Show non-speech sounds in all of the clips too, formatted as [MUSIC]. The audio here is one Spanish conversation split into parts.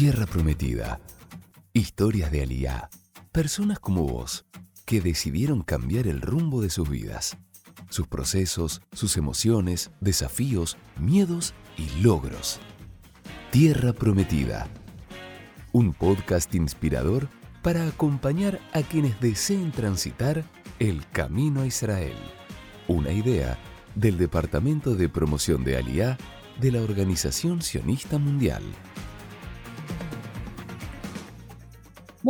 Tierra Prometida. Historias de Aliá. Personas como vos, que decidieron cambiar el rumbo de sus vidas. Sus procesos, sus emociones, desafíos, miedos y logros. Tierra Prometida. Un podcast inspirador para acompañar a quienes deseen transitar el camino a Israel. Una idea del Departamento de Promoción de Aliá de la Organización Sionista Mundial.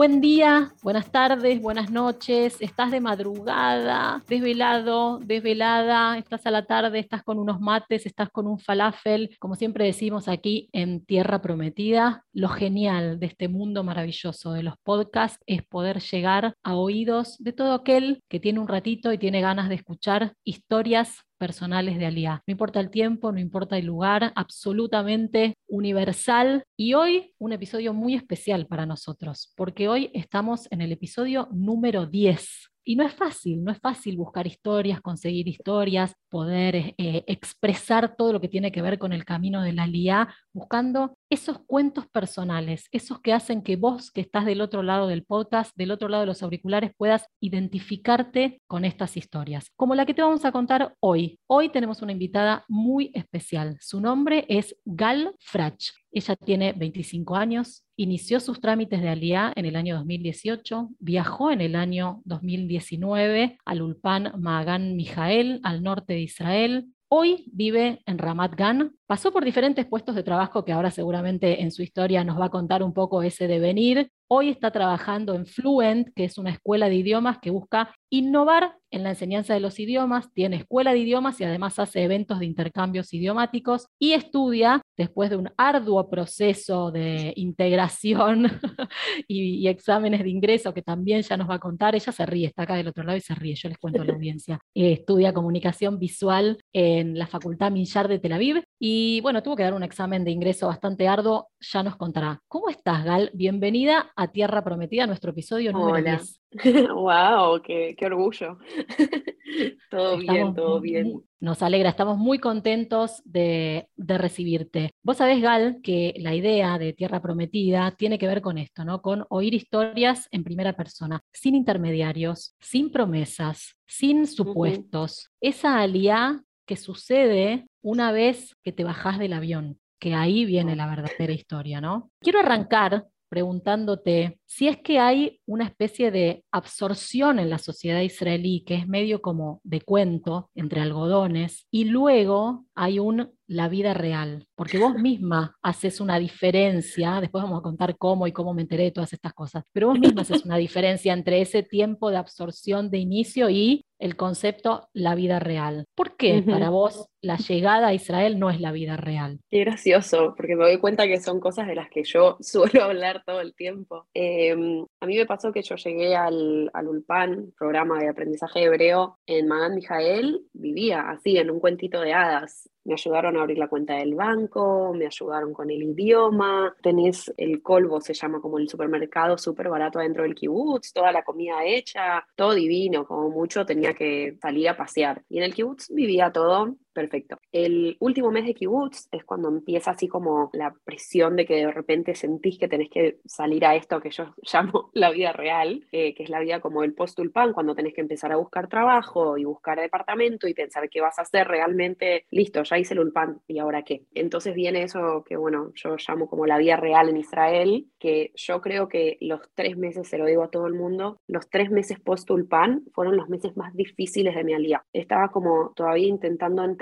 Buen día, buenas tardes, buenas noches. Estás de madrugada, desvelado, desvelada, estás a la tarde, estás con unos mates, estás con un falafel. Como siempre decimos aquí en Tierra Prometida, lo genial de este mundo maravilloso de los podcasts es poder llegar a oídos de todo aquel que tiene un ratito y tiene ganas de escuchar historias personales de Aliá. No importa el tiempo, no importa el lugar, absolutamente universal. Y hoy un episodio muy especial para nosotros, porque hoy estamos en el episodio número 10 y no es fácil, no es fácil buscar historias, conseguir historias, poder eh, expresar todo lo que tiene que ver con el camino de la LIA, buscando esos cuentos personales, esos que hacen que vos que estás del otro lado del podcast, del otro lado de los auriculares, puedas identificarte con estas historias, como la que te vamos a contar hoy. Hoy tenemos una invitada muy especial. Su nombre es Gal Frach. Ella tiene 25 años, inició sus trámites de Aliá en el año 2018, viajó en el año 2019 al Ulpan Magan Mijael, al norte de Israel. Hoy vive en Ramat Gan, pasó por diferentes puestos de trabajo que ahora seguramente en su historia nos va a contar un poco ese devenir. Hoy está trabajando en Fluent, que es una escuela de idiomas que busca innovar en la enseñanza de los idiomas, tiene escuela de idiomas y además hace eventos de intercambios idiomáticos y estudia, después de un arduo proceso de integración [LAUGHS] y, exámenes de ingreso que también ya nos va a contar, ella se ríe, está acá del otro lado y se ríe, yo les cuento a la [LAUGHS] audiencia. Eh, estudia comunicación visual en la Facultad Minjar de Tel Aviv y bueno, tuvo que dar un examen de ingreso bastante arduo, ya nos contará. ¿Cómo estás, Gal? Bienvenida a Tierra Prometida, nuestro episodio número Hola. 10. [LAUGHS] ¡Wow! Qué, qué orgullo! [LAUGHS] todo bien, todo muy- bien. Nos alegra, estamos muy contentos de, de recibirte. Vos sabés, Gal, que la idea de Tierra Prometida tiene que ver con esto, ¿no? Con oír historias en primera persona, sin intermediarios, sin promesas, sin supuestos. Esa aliá que sucede una vez que te bajás del avión, que ahí viene la verdadera historia, ¿no? Quiero arrancar preguntándote si es que hay una especie de absorción en la sociedad israelí que es medio como de cuento entre algodones y luego hay un la vida real, porque vos [LAUGHS] misma haces una diferencia, después vamos a contar cómo y cómo me enteré de todas estas cosas, pero vos misma haces una diferencia entre ese tiempo de absorción de inicio y el concepto la vida real. ¿Por qué para vos la llegada a Israel no es la vida real? Qué gracioso, porque me doy cuenta que son cosas de las que yo [LAUGHS] suelo hablar todo el tiempo. Eh, a mí me pasó que yo llegué al, al Ulpan, programa de aprendizaje hebreo, en Magan Mijael, vivía así, en un cuentito de hadas. Me ayudaron a abrir la cuenta del banco, me ayudaron con el idioma, tenés el colvo, se llama como el supermercado súper barato adentro del kibutz, toda la comida hecha, todo divino, como mucho tenía que salir a pasear. Y en el kibutz vivía todo perfecto. El último mes de kibutz es cuando empieza así como la presión de que de repente sentís que tenés que salir a esto que yo [LAUGHS] llamo la vida real, eh, que es la vida como el post-ulpan, cuando tenés que empezar a buscar trabajo y buscar departamento y pensar qué vas a hacer realmente. Listo, ya hice el ulpan y ahora qué. Entonces viene eso que, bueno, yo llamo como la vida real en Israel, que yo creo que los tres meses, se lo digo a todo el mundo, los tres meses post-ulpan fueron los meses más difíciles de mi alía. Estaba como todavía intentando entender,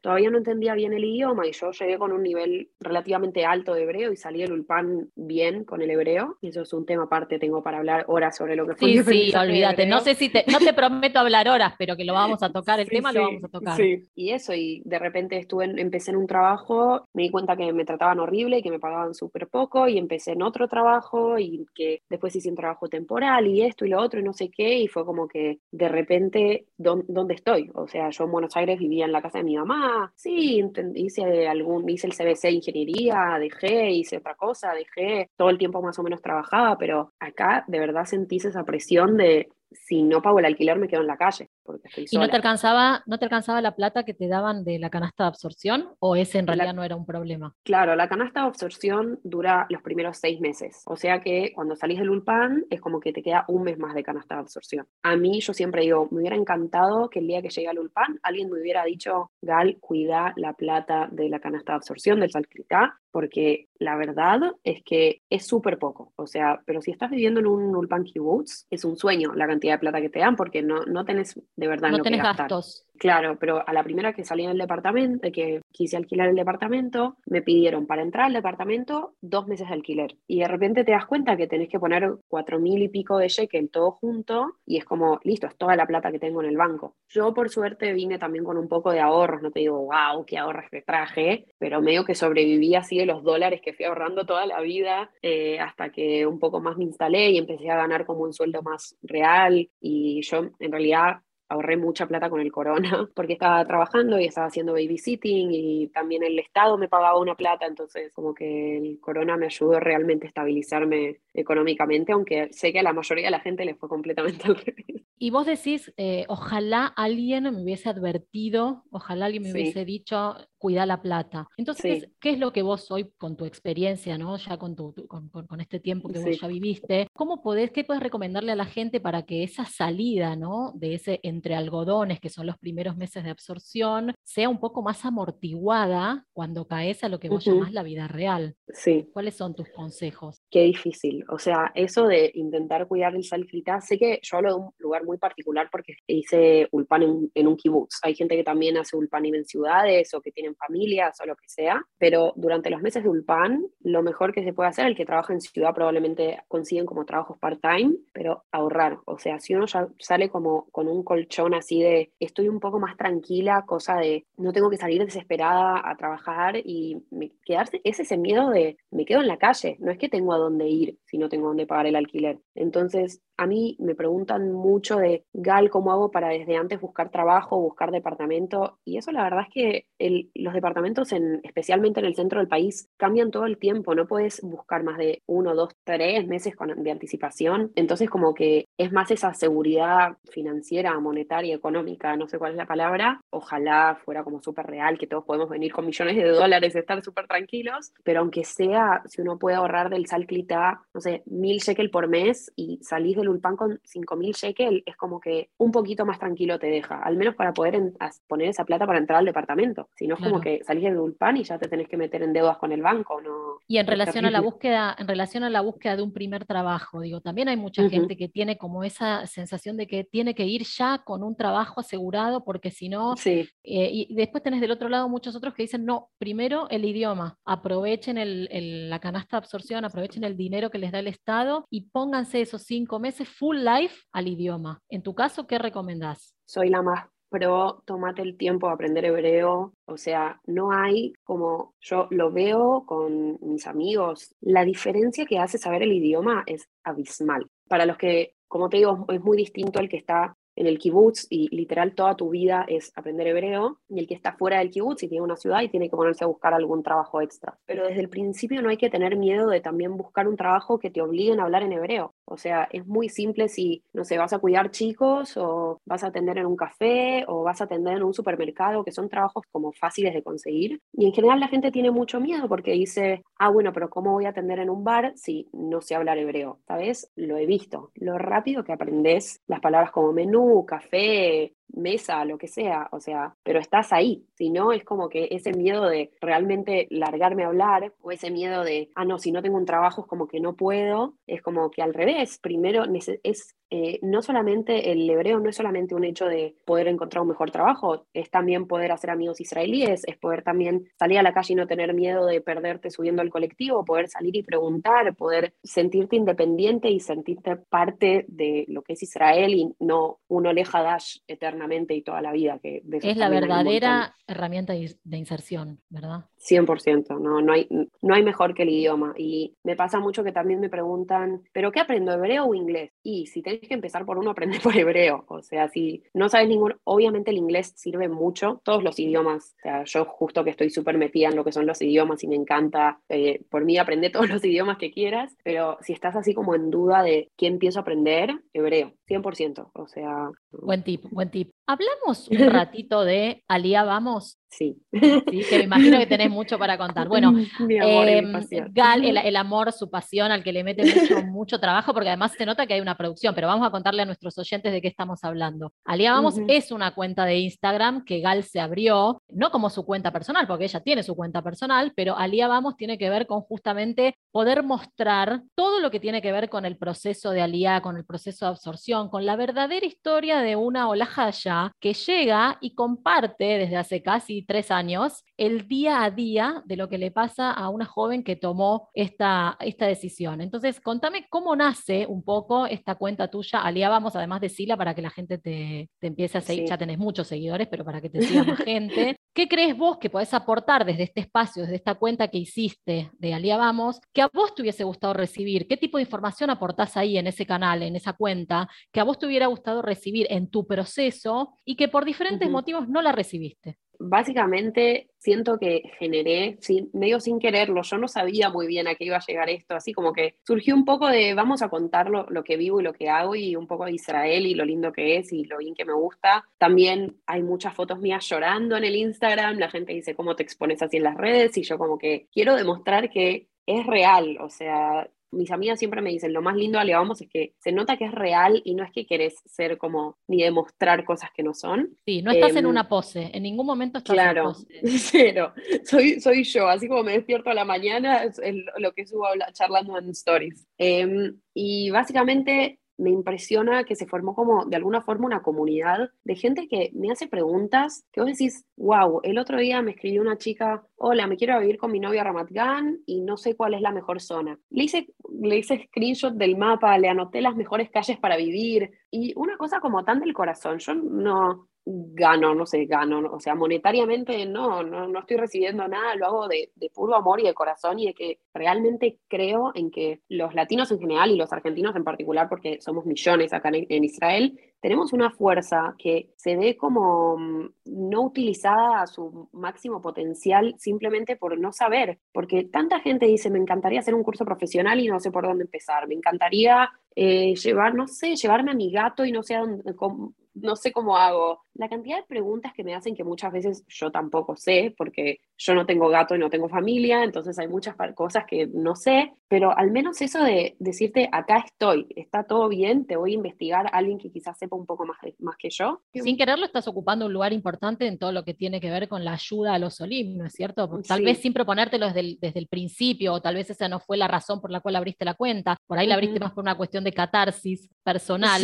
todavía no entendía bien el idioma y yo llegué con un nivel relativamente alto de hebreo y salí del ulpan bien con el hebreo. Y eso es un tema aparte, tengo para hablar horas sobre lo que fue Sí, sí, olvídate. No sé si te, no te prometo hablar horas, pero que lo vamos a [LAUGHS] tocar, el Sí, tema lo vamos a tocar. sí. Y eso, y de repente estuve en- empecé en un trabajo, me di cuenta que me trataban horrible y que me pagaban súper poco, y empecé en otro trabajo, y que después hice un trabajo temporal, y esto y lo otro, y no sé qué, y fue como que de repente, ¿dó- ¿dónde estoy? O sea, yo en Buenos Aires vivía en la casa de mi mamá, sí, hice algún, hice el CBC de ingeniería, dejé, hice otra cosa, dejé, todo el tiempo más o menos trabajaba, pero acá de verdad sentís esa presión de si no pago el alquiler me quedo en la calle. Porque estoy ¿Y no te, alcanzaba, no te alcanzaba la plata que te daban de la canasta de absorción o ese en realidad no era un problema? Claro, la canasta de absorción dura los primeros seis meses, o sea que cuando salís del ULPAN es como que te queda un mes más de canasta de absorción. A mí yo siempre digo, me hubiera encantado que el día que llegue al ULPAN alguien me hubiera dicho, Gal, cuida la plata de la canasta de absorción del Salclitá, porque la verdad es que es súper poco. O sea, pero si estás viviendo en un Ulpan Kibbutz, es un sueño la cantidad de plata que te dan porque no, no tenés de verdad no tenés gastar. gastos. Claro, pero a la primera que salí del departamento, que quise alquilar el departamento, me pidieron para entrar al departamento dos meses de alquiler. Y de repente te das cuenta que tenés que poner cuatro mil y pico de shekel todo junto y es como, listo, es toda la plata que tengo en el banco. Yo por suerte vine también con un poco de ahorros, no te digo, wow, qué ahorros que traje, pero medio que sobreviví así de los dólares que fui ahorrando toda la vida eh, hasta que un poco más me instalé y empecé a ganar como un sueldo más real y yo en realidad ahorré mucha plata con el corona [LAUGHS] porque estaba trabajando y estaba haciendo babysitting y también el Estado me pagaba una plata, entonces como que el corona me ayudó realmente a estabilizarme económicamente, aunque sé que a la mayoría de la gente le fue completamente al [LAUGHS] revés. Y vos decís, eh, ojalá alguien me hubiese advertido, ojalá alguien me hubiese dicho, cuida la plata. Entonces, ¿qué es lo que vos hoy, con tu experiencia, ¿no? ya con, tu, con, este tiempo que vos ya viviste, ¿cómo podés, qué puedes recomendarle a la gente para que esa salida ¿no? de ese entre algodones, que son los primeros meses de absorción, sea un poco más amortiguada cuando caes a lo que vos llamás la vida real? Sí. ¿Cuáles son tus consejos? Qué difícil. O sea, eso de intentar cuidar el salfrita, sé que yo hablo de un lugar muy particular porque hice ulpan en, un kibutz. Hay gente que también hace ulpan en ciudades o que tienen familias o lo que sea, pero durante los meses de ulpan, lo mejor que se puede hacer, el que trabaja en ciudad probablemente consiguen como trabajos part-time, pero ahorrar. O sea, si uno ya sale como con un colchón así de estoy un poco más tranquila, cosa de no tengo que salir desesperada a trabajar y me, quedarse, es ese miedo de me quedo en la calle, no es que tengo dónde ir si no tengo dónde pagar el alquiler. Entonces, a mí me preguntan mucho de, Gal, ¿cómo hago para desde antes buscar trabajo, buscar departamento? Y eso la verdad es que los departamentos, en, especialmente en el centro del país, cambian todo el tiempo. No puedes buscar más de uno, dos, tres meses con, de anticipación. Entonces como que es más esa seguridad financiera, monetaria, económica, no sé cuál es la palabra. Ojalá fuera como súper real, que todos podemos venir con millones de dólares, estar súper tranquilos. Pero aunque sea, si uno puede ahorrar del salclita, no sé, mil shekel por mes y salís del Ulpan con 5.000 shekel, es como que un poquito más tranquilo te deja, al menos para poder poner esa plata para entrar al departamento. Si no es como que salís del Ulpan y ya te tenés que meter en deudas con el banco, ¿no? Y en relación a la búsqueda, en relación a la búsqueda de un primer trabajo, digo, también hay mucha gente que tiene como esa sensación de que tiene que ir ya con un trabajo asegurado, porque si no, sí. Eh, y después tenés del otro lado muchos otros que dicen, no, primero el idioma, aprovechen la canasta de absorción, aprovechen el dinero que les da el Estado y pónganse esos cinco meses full life al idioma. En tu caso, ¿qué recomendás? Soy la más pro, tomate el tiempo de aprender hebreo. O sea, no hay como yo lo veo con mis amigos. La diferencia que hace saber el idioma es abismal. Para los que, como te digo, es muy distinto al que está en el kibutz y literal toda tu vida es aprender hebreo, y el que está fuera del kibutz y tiene una ciudad y tiene que ponerse a buscar algún trabajo extra. Pero desde el principio no hay que tener miedo de también buscar un trabajo que te obliguen a hablar en hebreo. O sea, es muy simple si, no sé, vas a cuidar chicos o vas a atender en un café o vas a atender en un supermercado, que son trabajos como fáciles de conseguir. Y en general la gente tiene mucho miedo porque dice, ah, bueno, pero ¿cómo voy a atender en un bar si no sé hablar hebreo? ¿Sabes? Lo he visto. Lo rápido que aprendes las palabras como menú, café, mesa, lo que sea, o sea, pero estás ahí, si no es como que ese miedo de realmente largarme a hablar o ese miedo de, ah, no, si no tengo un trabajo es como que no puedo, es como que al revés, primero es eh, no solamente el hebreo no es solamente un hecho de poder encontrar un mejor trabajo, es también poder hacer amigos israelíes, es poder también salir a la calle y no tener miedo de perderte subiendo al colectivo, poder salir y preguntar, poder sentirte independiente y sentirte parte de lo que es Israel y no un oleja dash eternamente y toda la vida. Que es la verdadera herramienta de inserción, ¿verdad? 100%, no, no, hay, no hay mejor que el idioma. Y me pasa mucho que también me preguntan, ¿pero qué aprendo, hebreo o inglés? Y si tenés que empezar por uno, aprende por hebreo. O sea, si no sabes ningún, obviamente el inglés sirve mucho, todos los idiomas. O sea, yo justo que estoy súper metida en lo que son los idiomas y me encanta, eh, por mí aprende [LAUGHS] todos los idiomas que quieras, pero si estás así como en duda de qué empiezo a aprender, hebreo, 100%. O sea... Buen tip, buen tip. Hablamos un [LAUGHS] ratito de Alía Vamos. Sí. sí. Que me imagino que tenés mucho para contar. Bueno, [LAUGHS] em, Gal, el, amor, su pasión, al que le mete mucho, [LAUGHS] mucho, trabajo, porque además se nota que hay una producción, pero vamos a contarle a nuestros oyentes de qué estamos hablando. Alía Vamos es una cuenta de Instagram que Gal se abrió, no como su cuenta personal, porque ella tiene su cuenta personal, pero Alía Vamos tiene que ver con justamente poder mostrar todo lo que tiene que ver con el proceso de Alía, con el proceso de absorción, con la verdadera historia de una olajaya que llega y comparte desde hace casi tres años el día a día de lo que le pasa a una joven que tomó esta, esta decisión. Entonces, contame cómo nace un poco esta cuenta tuya. Aliábamos además de Sila para que la gente te, empiece a seguir. Ya tenés muchos seguidores, pero para que te siga más [LAUGHS] gente. ¿Qué crees vos que podés aportar desde este espacio, desde esta cuenta que hiciste de Aliábamos, que a vos te hubiese gustado recibir? ¿Qué tipo de información aportás ahí en ese canal, en esa cuenta, que a vos te hubiera gustado recibir en tu proceso y que por diferentes motivos no la recibiste? Básicamente siento que generé, medio sin quererlo, yo no sabía muy bien a qué iba a llegar esto, así como que surgió un poco de vamos a contar lo, que vivo y lo que hago y un poco de Israel y lo lindo que es y lo bien que me gusta. También hay muchas fotos mías llorando en el Instagram, la gente dice cómo te expones así en las redes y yo como que quiero demostrar que es real, o sea, mis amigas siempre me dicen, lo más lindo de Vamos es que se nota que es real y no es que querés ser como ni demostrar cosas que no son. Sí, no estás en em, una pose, en ningún momento estás claro, en pose. [LAUGHS] Cero, soy, soy yo, así como me despierto a la mañana, es lo que subo charlando en stories. Em, y básicamente me impresiona que se formó como de alguna forma una comunidad de gente que me hace preguntas que vos decís, wow, el otro día me escribió una chica, hola, me quiero vivir con mi novio a Ramat Gan y no sé cuál es la mejor zona. Le hice, le hice screenshot del mapa, le anoté las mejores calles para vivir y una cosa como tan del corazón. Yo no, gano, no sé, gano, o sea, monetariamente no, no, no estoy recibiendo nada, lo hago de, de, puro amor y de corazón y de que realmente creo en que los latinos en general y los argentinos en particular, porque somos millones acá en, Israel, tenemos una fuerza que se ve como mm, no utilizada a su máximo potencial simplemente por no saber, porque tanta gente dice, me encantaría hacer un curso profesional y no sé por dónde empezar, me encantaría eh, llevar, no sé, llevarme a mi gato y no sé a dónde, no sé cómo hago. La cantidad de preguntas que me hacen que muchas veces yo tampoco sé, porque yo no tengo gato y no tengo familia, entonces hay muchas cosas que no sé, pero al menos eso de decirte, acá estoy, está todo bien, te voy a investigar a alguien que quizás sepa un poco más, más que yo. Sin quererlo estás ocupando un lugar importante en todo lo que tiene que ver con la ayuda a los Olim, ¿no es cierto? tal vez sin proponértelo desde el, desde el principio, o tal vez esa no fue la razón por la cual abriste la cuenta, por ahí la abriste más por una cuestión de catarsis personal,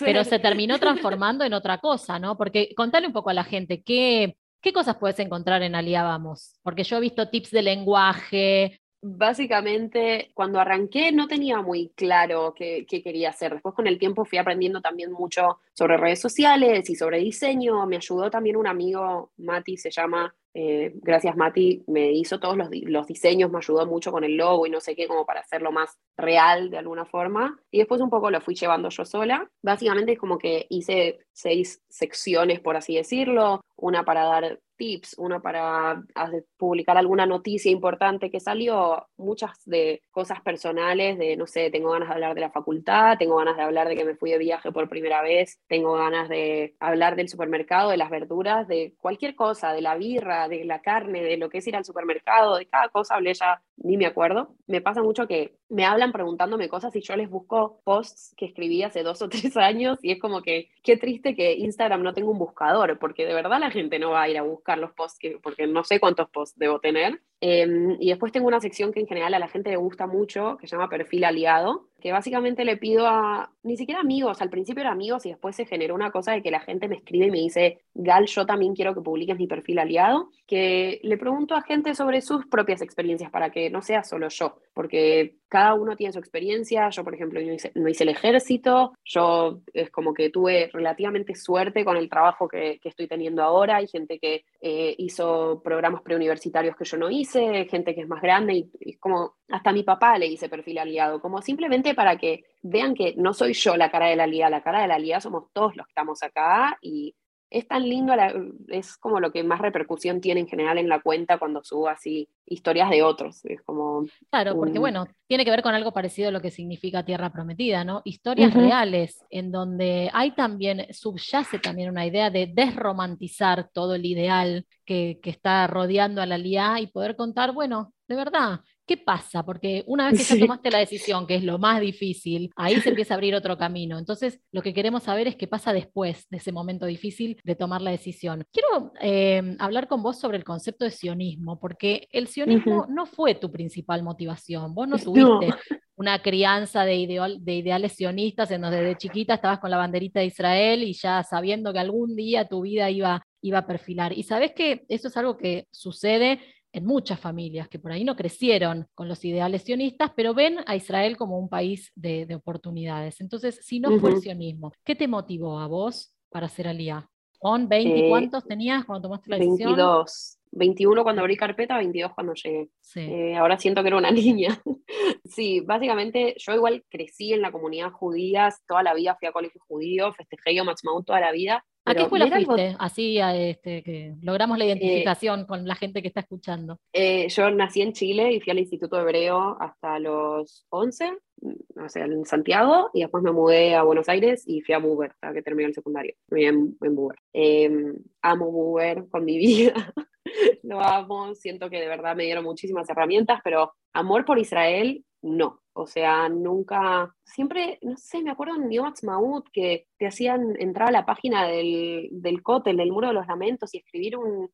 pero se terminó transformando [LAUGHS] en otra cosa, ¿no? Porque contale un poco a la gente, ¿qué, qué cosas puedes encontrar en Alia Vamos? Porque yo he visto tips de lenguaje. Básicamente, cuando arranqué no tenía muy claro qué, qué, quería hacer. Después con el tiempo fui aprendiendo también mucho sobre redes sociales y sobre diseño. Me ayudó también un amigo, Mati se llama, eh, gracias Mati, me hizo todos los, los, diseños, me ayudó mucho con el logo y no sé qué, como para hacerlo más real de alguna forma. Y después un poco lo fui llevando yo sola. Básicamente es como que hice seis secciones, por así decirlo, una para dar tips, uno para publicar alguna noticia importante que salió, muchas de cosas personales, de, no sé, tengo ganas de hablar de la facultad, tengo ganas de hablar de que me fui de viaje por primera vez, tengo ganas de hablar del supermercado, de las verduras, de cualquier cosa, de la birra, de la carne, de lo que es ir al supermercado, de cada cosa hablé ya, ni me acuerdo. Me pasa mucho que me hablan preguntándome cosas y yo les busco posts que escribí hace dos o tres [LAUGHS] años y es como que qué triste que Instagram no tenga un buscador, porque de verdad la gente no va a ir a buscar los posts, que, porque no sé cuántos posts debo tener. Em, y después tengo una sección que en general a la gente le gusta mucho, que se llama perfil aliado, que básicamente le pido a, ni siquiera amigos, al principio eran amigos y después se generó una cosa de que la gente me escribe y me dice, Gal, yo también quiero que publiques mi perfil aliado, que le pregunto a gente sobre sus propias experiencias para que no sea solo yo, porque cada uno tiene su experiencia, yo por ejemplo no hice, el ejército, yo es como que tuve relativamente suerte con el trabajo que, que estoy teniendo ahora, hay gente que eh, hizo programas preuniversitarios que yo no hice, gente que es más grande y, y como hasta mi papá le hice perfil aliado, como simplemente para que vean que no soy yo la cara de la liga, la cara de la liga somos todos los que estamos acá y es tan lindo, es como lo que más repercusión tiene en general en la cuenta cuando subo así historias de otros. Es como claro, porque bueno, tiene que ver con algo parecido a lo que significa Tierra Prometida, ¿no? Historias reales, en donde hay también, subyace también una idea de desromantizar todo el ideal que, que está rodeando a la LIA y poder contar, bueno, de verdad, ¿Qué pasa? Porque una vez que ya tomaste la decisión, que es lo más difícil, ahí se empieza a abrir otro camino. Entonces, lo que queremos saber es qué pasa después de ese momento difícil de tomar la decisión. Quiero eh, hablar con vos sobre el concepto de sionismo, porque el sionismo no fue tu principal motivación. Vos no tuviste una crianza de, de ideales sionistas en donde desde chiquita estabas con la banderita de Israel y ya sabiendo que algún día tu vida iba, iba a perfilar. Y sabes que eso es algo que sucede en muchas familias que por ahí no crecieron con los ideales sionistas, pero ven a Israel como un país de, oportunidades. Entonces, si no fue el sionismo, ¿qué te motivó a vos para ser alía? ¿Con 20 eh, cuántos tenías cuando tomaste la decisión? 22. 21 cuando abrí carpeta, 22 cuando llegué. Eh, ahora siento que era una [LAUGHS] niña. sí, básicamente yo igual crecí en la comunidad judía, toda la vida fui a colegio judío, festejé Yom Ha'atzmaut toda la vida, ¿A qué escuela fuiste? Así este, que logramos la eh, identificación con la gente que está escuchando. Eh, yo nací en Chile y fui al Instituto Hebreo hasta los 11, mm, o sea, en Santiago, y después me mudé a Buenos Aires y fui a Buber, hasta que terminé el secundario. Fui en, en Buber. Em, amo Buber con mi [LAUGHS] vida. Lo amo, siento que de verdad me dieron muchísimas herramientas, pero amor por Israel, no. O sea, nunca, siempre, no sé, me acuerdo en Yom Maud que te hacían entrar a la página del, del del Muro de los Lamentos y escribir un...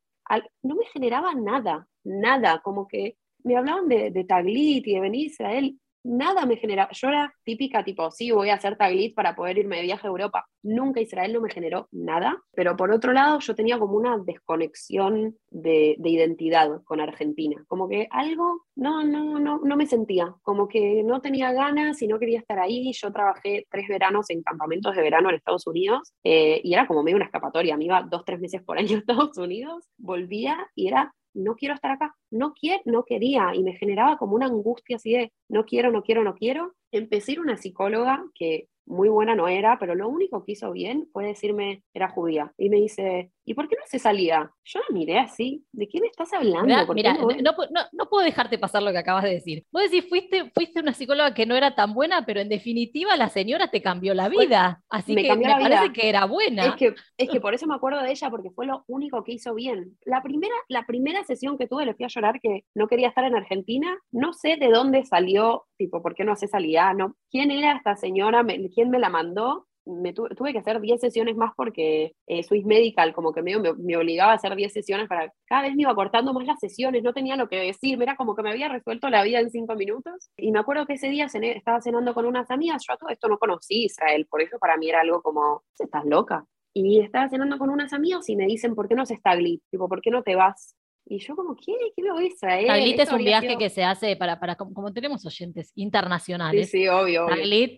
No me generaba nada, nada, como que me hablaban de, de Taglit y de venir a Israel nada me generaba. Yo era típica, tipo, sí, voy a hacer taglit para poder irme de viaje a Europa. Nunca Israel no me generó nada, pero por otro lado, yo tenía como una desconexión de, identidad con Argentina. Como que algo, no, no, no, no me sentía. Como que no tenía ganas y no quería estar ahí. Yo trabajé tres veranos en campamentos de verano en Estados Unidos eh, y era como medio una escapatoria. Me iba dos, tres meses por año a Estados Unidos, volvía y era no quiero estar acá, no, quiero, no quería y me generaba como una angustia así de no quiero, no quiero, no quiero. Empecé a ir una psicóloga que muy buena no era, pero lo único que hizo bien fue decirme, era judía. Y me dice, ¿y por qué no se salía? Yo la miré así, ¿de qué me estás hablando? Mira, no, puedo dejarte pasar lo que acabas de decir. Vos decís, fuiste, fuiste una psicóloga que no era tan buena, pero en definitiva la señora te cambió la vida. Así que me parece que era buena. Es que, es que por eso me acuerdo de ella, porque fue lo único que hizo bien. La primera, la primera sesión que tuve, le fui a llorar que no quería estar en Argentina. No sé de dónde salió, tipo, ¿por qué no hace salida? ¿Quién era esta señora? ¿Quién me la mandó? Me tuve, que hacer 10 sesiones más porque eh, Swiss Medical como que me, me, obligaba a hacer 10 sesiones para cada vez me iba cortando más las sesiones, no tenía lo que decir, era como que me había resuelto la vida en 5 minutos. Y me acuerdo que ese día estaba cenando con unas amigas, yo a todo esto no conocí Israel, por eso para mí era algo como, ¿estás loca? Y estaba cenando con unas amigas y me dicen, ¿por qué no se está Tipo, ¿por qué no te vas y yo como, ¿qué, qué me voy a Israel? Taglit es un viaje que se hace para, para como, tenemos oyentes internacionales. Sí, sí, obvio.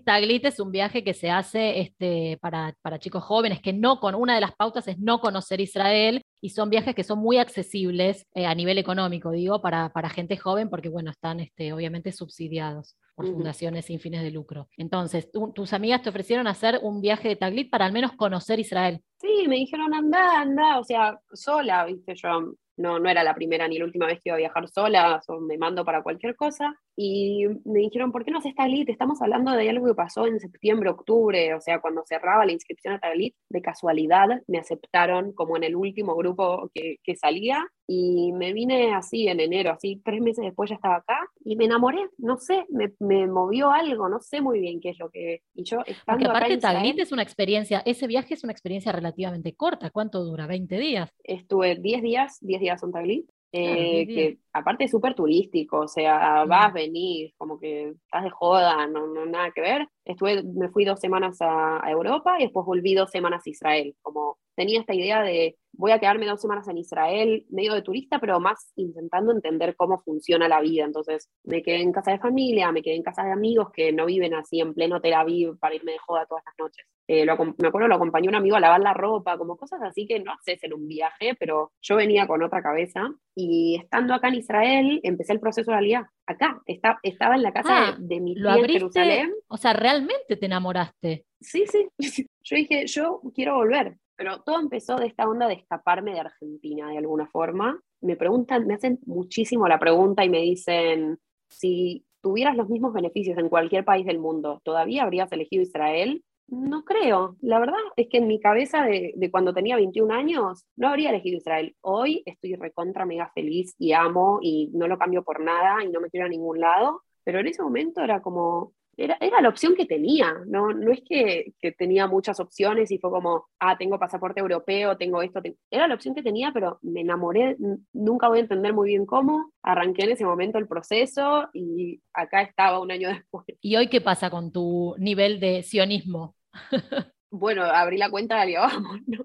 Taglit, es un viaje que se hace este, para, para chicos jóvenes, que no con una de las pautas es no conocer Israel, y son viajes que son muy accesibles eh, a nivel económico, digo, para, para, gente joven, porque bueno, están este, obviamente subsidiados por fundaciones sin fines de lucro. Entonces, tus amigas te ofrecieron hacer un viaje de Taglit para al menos conocer Israel. Sí, me dijeron, anda, anda, o sea, sola, viste, yo no, no era la primera ni la última vez que iba a viajar sola, me mando para cualquier cosa. Y me dijeron, ¿por qué no haces Taglit? Estamos hablando de algo que pasó en septiembre, octubre, o sea, cuando cerraba la inscripción a Taglit, de casualidad me aceptaron como en el último grupo que, que salía y me vine así en enero, así tres meses después ya estaba acá y me enamoré, no sé, me, me movió algo, no sé muy bien qué es lo que... Y yo estando Porque aparte Taglit es una experiencia, ese viaje es una experiencia relativamente corta, ¿cuánto dura? ¿20 días? Estuve 10 días, 10 días en Taglit, eh, que aparte es súper turístico, o sea, vas, venís, como que estás de joda, no, no nada que ver. Estuve, me fui dos semanas a, a, Europa y después volví dos semanas a Israel, como tenía esta idea de voy a quedarme dos semanas en Israel, medio de turista, pero más intentando entender cómo funciona la vida. Entonces me quedé en casa de familia, me quedé en casa de amigos que no viven así en pleno Tel Aviv para irme de joda todas las noches. Eh, me acuerdo, lo acompañó un amigo a lavar la ropa, como cosas así que no haces en un viaje, pero yo venía con otra cabeza y estando acá en Israel empecé el proceso de realidad. Acá, está, estaba en la casa ah, de, mi tía en Jerusalén. O sea, realmente te enamoraste. Sí, sí. [LAUGHS] Yo dije, yo quiero volver Pero todo empezó de esta onda de escaparme de Argentina de alguna forma. Me preguntan, me hacen muchísimo la pregunta y me dicen, si tuvieras los mismos beneficios en cualquier país del mundo, ¿todavía habrías elegido Israel? No creo. La verdad es que en mi cabeza de, cuando tenía 21 años no habría elegido Israel. Hoy estoy recontra mega feliz y amo y no lo cambio por nada y no me quiero a ningún lado. Pero en ese momento era como, era, era, la opción que tenía, no, no es que, que, tenía muchas opciones y fue como, ah, tengo pasaporte europeo, tengo esto, era la opción que tenía, pero me enamoré, nunca voy a entender muy bien cómo, arranqué en ese momento el proceso y acá estaba un año [LAUGHS] después. ¿Y hoy qué pasa con tu nivel de sionismo? [LAUGHS] bueno, abrí la cuenta de Alibaba, [LAUGHS] ¿no?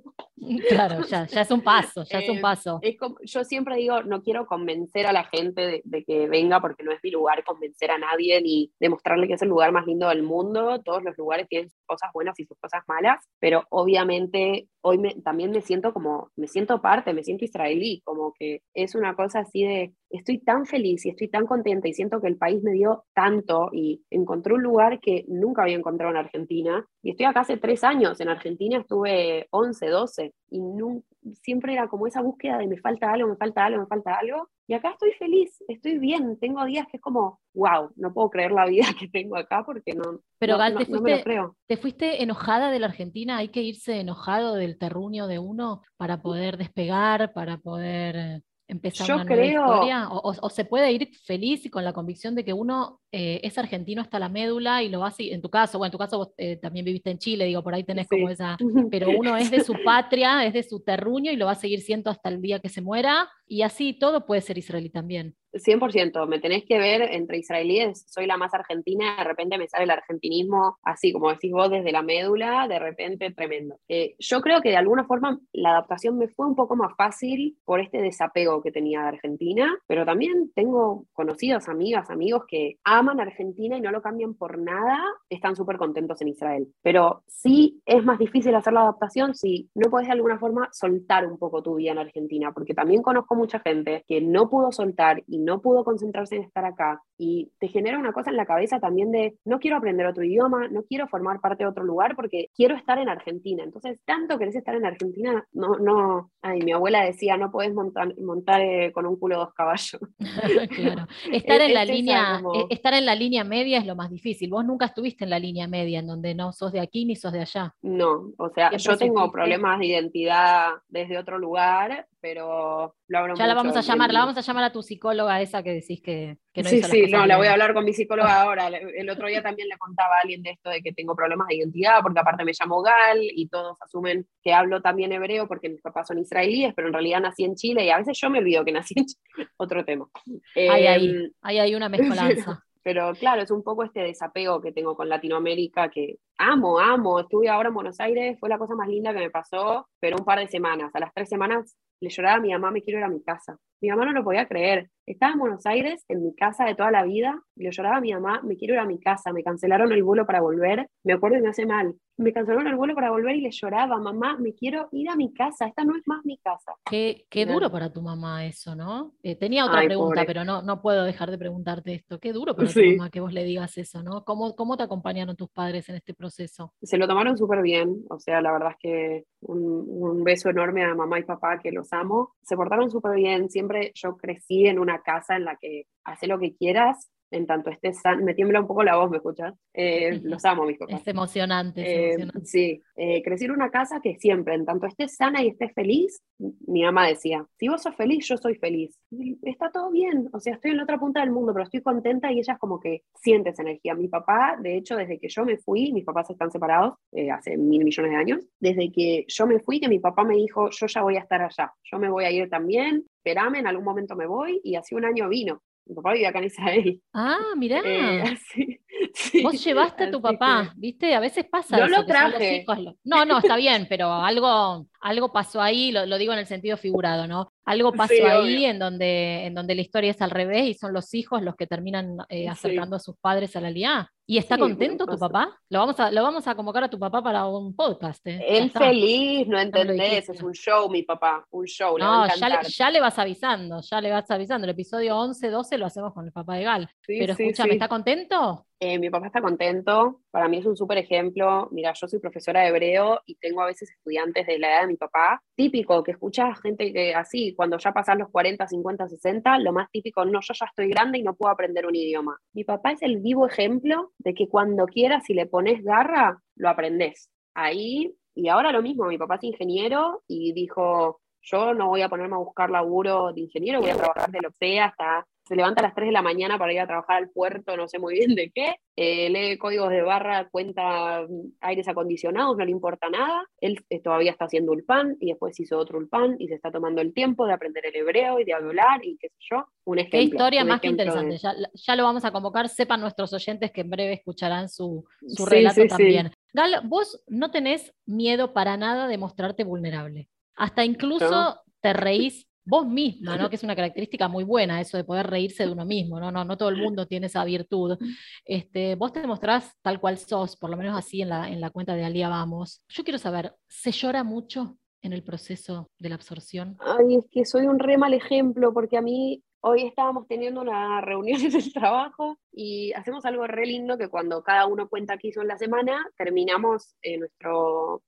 Claro, ya, ya es un paso, ya es un paso. Es como, yo siempre digo, no quiero convencer a la gente de, de, que venga porque no es mi lugar convencer a nadie ni demostrarle que es el lugar más lindo del mundo. Todos los lugares tienen cosas buenas y sus cosas malas, pero obviamente hoy me, también me siento como, me siento parte, me siento israelí, como que es una cosa así de, estoy tan feliz y estoy tan contenta y siento que el país me dio tanto y encontré un lugar que nunca había encontrado en Argentina. Y estoy acá hace tres años, en Argentina estuve 11, 12 y no, siempre era como esa búsqueda de me falta algo, me falta algo, me falta algo. Y acá estoy feliz, estoy bien. Tengo días que es como, wow, no puedo creer la vida que tengo acá porque no. Pero no, Gal, no, te, fuiste, me lo creo. ¿te fuiste enojada de la Argentina? ¿Hay que irse enojado del terruño de uno para poder despegar, para poder empezar Yo una nueva creo- historia? O, o- o se puede ir feliz y con la convicción de que uno eh, es argentino hasta la médula y lo va en tu caso, bueno, en tu caso vos eh, también viviste en Chile, digo, por ahí tenés como Sí. esa, [LAUGHS] pero uno es de su patria, es de su terruño y lo va a seguir siendo hasta el día que se muera, y así todo puede ser israelí también. 100%, me tenés que ver entre israelíes, soy la más argentina, de repente me sale el argentinismo, así como decís vos, desde la médula, de repente tremendo. Eh, yo creo que de alguna forma la adaptación me fue un poco más fácil por este desapego que tenía de Argentina, pero también tengo conocidas, amigas, amigos que aman Argentina y no lo cambian por nada, están súper contentos en Israel. Pero sí es más difícil hacer la adaptación si no podés de alguna forma soltar un poco tu vida en Argentina, porque también conozco mucha gente que no pudo soltar y no pudo concentrarse en estar acá y te genera una cosa en la cabeza también de no quiero aprender otro idioma, no quiero formar parte de otro lugar porque quiero estar en Argentina. Entonces, tanto querés estar en Argentina, no, no, ay, mi abuela decía, no podés montar, montar eh, con un culo dos caballos. [LAUGHS] claro. [LAUGHS] Estar Es- en la es línea, como- eh, estar en la línea media es lo más difícil. Vos nunca estuviste en la línea media, en donde no sos de aquí ni sos de allá. No, o sea, yo tengo problemas de identidad desde otro lugar, pero lo abro Ya la vamos a mucho llamar, la vamos a llamar a tu psicóloga esa que decís que, que no sí, hizo sí, no, la voy bien. a hablar con mi psicóloga [LAUGHS] ahora. El otro día también le contaba a alguien de esto de que tengo problemas de identidad, porque aparte me llamo Gal y todos asumen que hablo también hebreo porque mis papás son israelíes, pero en realidad nací en Chile y a veces yo me olvido que nací en Chile. [LAUGHS] Otro tema. Hay Em, ahí, hay ahí una [LAUGHS] mezcolanza. pero claro, es un poco este desapego que tengo con Latinoamérica que amo, amo. Estuve ahora en Buenos Aires, fue la cosa más linda que me pasó, pero un par de semanas. A las tres semanas le lloraba a mi mamá, me quiero ir a mi casa. Mi mamá no lo podía creer. Estaba en Buenos Aires, en mi casa de toda la vida, y le lloraba a mi mamá, me quiero ir a mi casa. Me cancelaron el vuelo para volver. Me acuerdo y me hace mal. Me cancelaron el vuelo para volver y le lloraba, mamá, me quiero ir a mi casa. Esta no es más mi casa. Qué, qué duro para tu mamá eso, ¿no? Eh, tenía otra Ay, pregunta, pobre. pero no, no puedo dejar de preguntarte esto. Qué duro para tu Sí. mamá que vos le digas eso, ¿no? ¿Cómo, cómo te acompañaron tus padres en este proceso? se lo tomaron súper bien, o sea, la verdad es que un, un beso enorme a mamá y papá que los amo. Se portaron súper bien, siempre yo crecí en una casa en la que hace lo que quieras, en tanto estés san- me tiembla un poco la voz, ¿me escuchas? Eh, los amo, mis papás. Es emocionante, es Eh, emocionante. sí, eh, crecí en una casa que siempre, en tanto estés sana y estés feliz, mi mamá decía, si vos sos feliz, yo soy feliz. Y está todo bien, o sea, estoy en la otra punta del mundo, pero estoy contenta y ella es como que siente esa energía. Mi papá, de hecho, desde que yo me fui, mis papás están separados eh, hace mil millones de años, desde que yo me fui, que mi papá me dijo, yo ya voy a estar allá, yo me voy a ir también, esperame, en algún momento me voy, y hace un año vino. Mi papá vive acá en Israel. Ah, [LAUGHS] mirá. Eh, así- [LAUGHS] sí, Vos llevaste a tu papá, que- ¿viste? A veces pasa No eso, lo traje. hijos lo- No, no, está bien, pero algo, algo pasó ahí, lo, lo digo en el sentido figurado, ¿no? Algo pasó ahí en donde, en donde la historia es al revés y son los hijos los que terminan eh, acercando a sus padres a la liá. ¿Y está contento tu papá? Lo vamos, a, lo vamos a convocar a tu papá para un podcast. ¿eh? Él feliz, no entendés, es un show mi papá, un show. No, ya, le, ya, le, vas avisando, ya le vas avisando. El episodio 11, 12 lo hacemos con el papá de Gal. Pero escúchame, ¿está contento? Eh, mi papá está contento, para mí es un súper ejemplo. Mira, yo soy profesora de hebreo y tengo a veces estudiantes de la edad de mi papá. Típico, que escucha gente que así, cuando ya pasan los 40, 50, 60, lo más típico, no, yo ya estoy grande y no puedo aprender un idioma. Mi papá es el vivo ejemplo de que cuando quieras, si le pones garra, lo aprendes. Ahí, y ahora lo mismo, mi papá es ingeniero y dijo, yo no voy a ponerme a buscar laburo de ingeniero, voy a trabajar de lo que sea hasta se levanta a las 3 de la mañana para ir a trabajar al puerto, no sé muy bien de qué, eh, lee códigos de barra, cuenta aires acondicionados, no le importa nada, él eh, todavía está haciendo ulpan y después hizo otro ulpan y se está tomando el tiempo de aprender el hebreo y de hablar y qué sé yo, un ejemplo. Qué historia más que interesante, ya, lo vamos a convocar, sepan nuestros oyentes que en breve escucharán su, relato también. Gal, vos no tenés miedo para nada de mostrarte vulnerable. Hasta incluso te reís vos misma, ¿no? Que es una característica muy buena, eso de poder reírse de uno mismo, ¿no? No, no todo el mundo tiene esa virtud. Este, vos te mostrás tal cual sos, por lo menos así en la, en la cuenta de Alía Vamos. Yo quiero saber, ¿se llora mucho en el proceso de la absorción? Ay, es que soy un re mal ejemplo, porque a mí Hoy estábamos teniendo una reunión [LAUGHS] en el trabajo y hacemos algo re lindo que cuando cada uno cuenta qué hizo en la semana, terminamos eh, nuestro,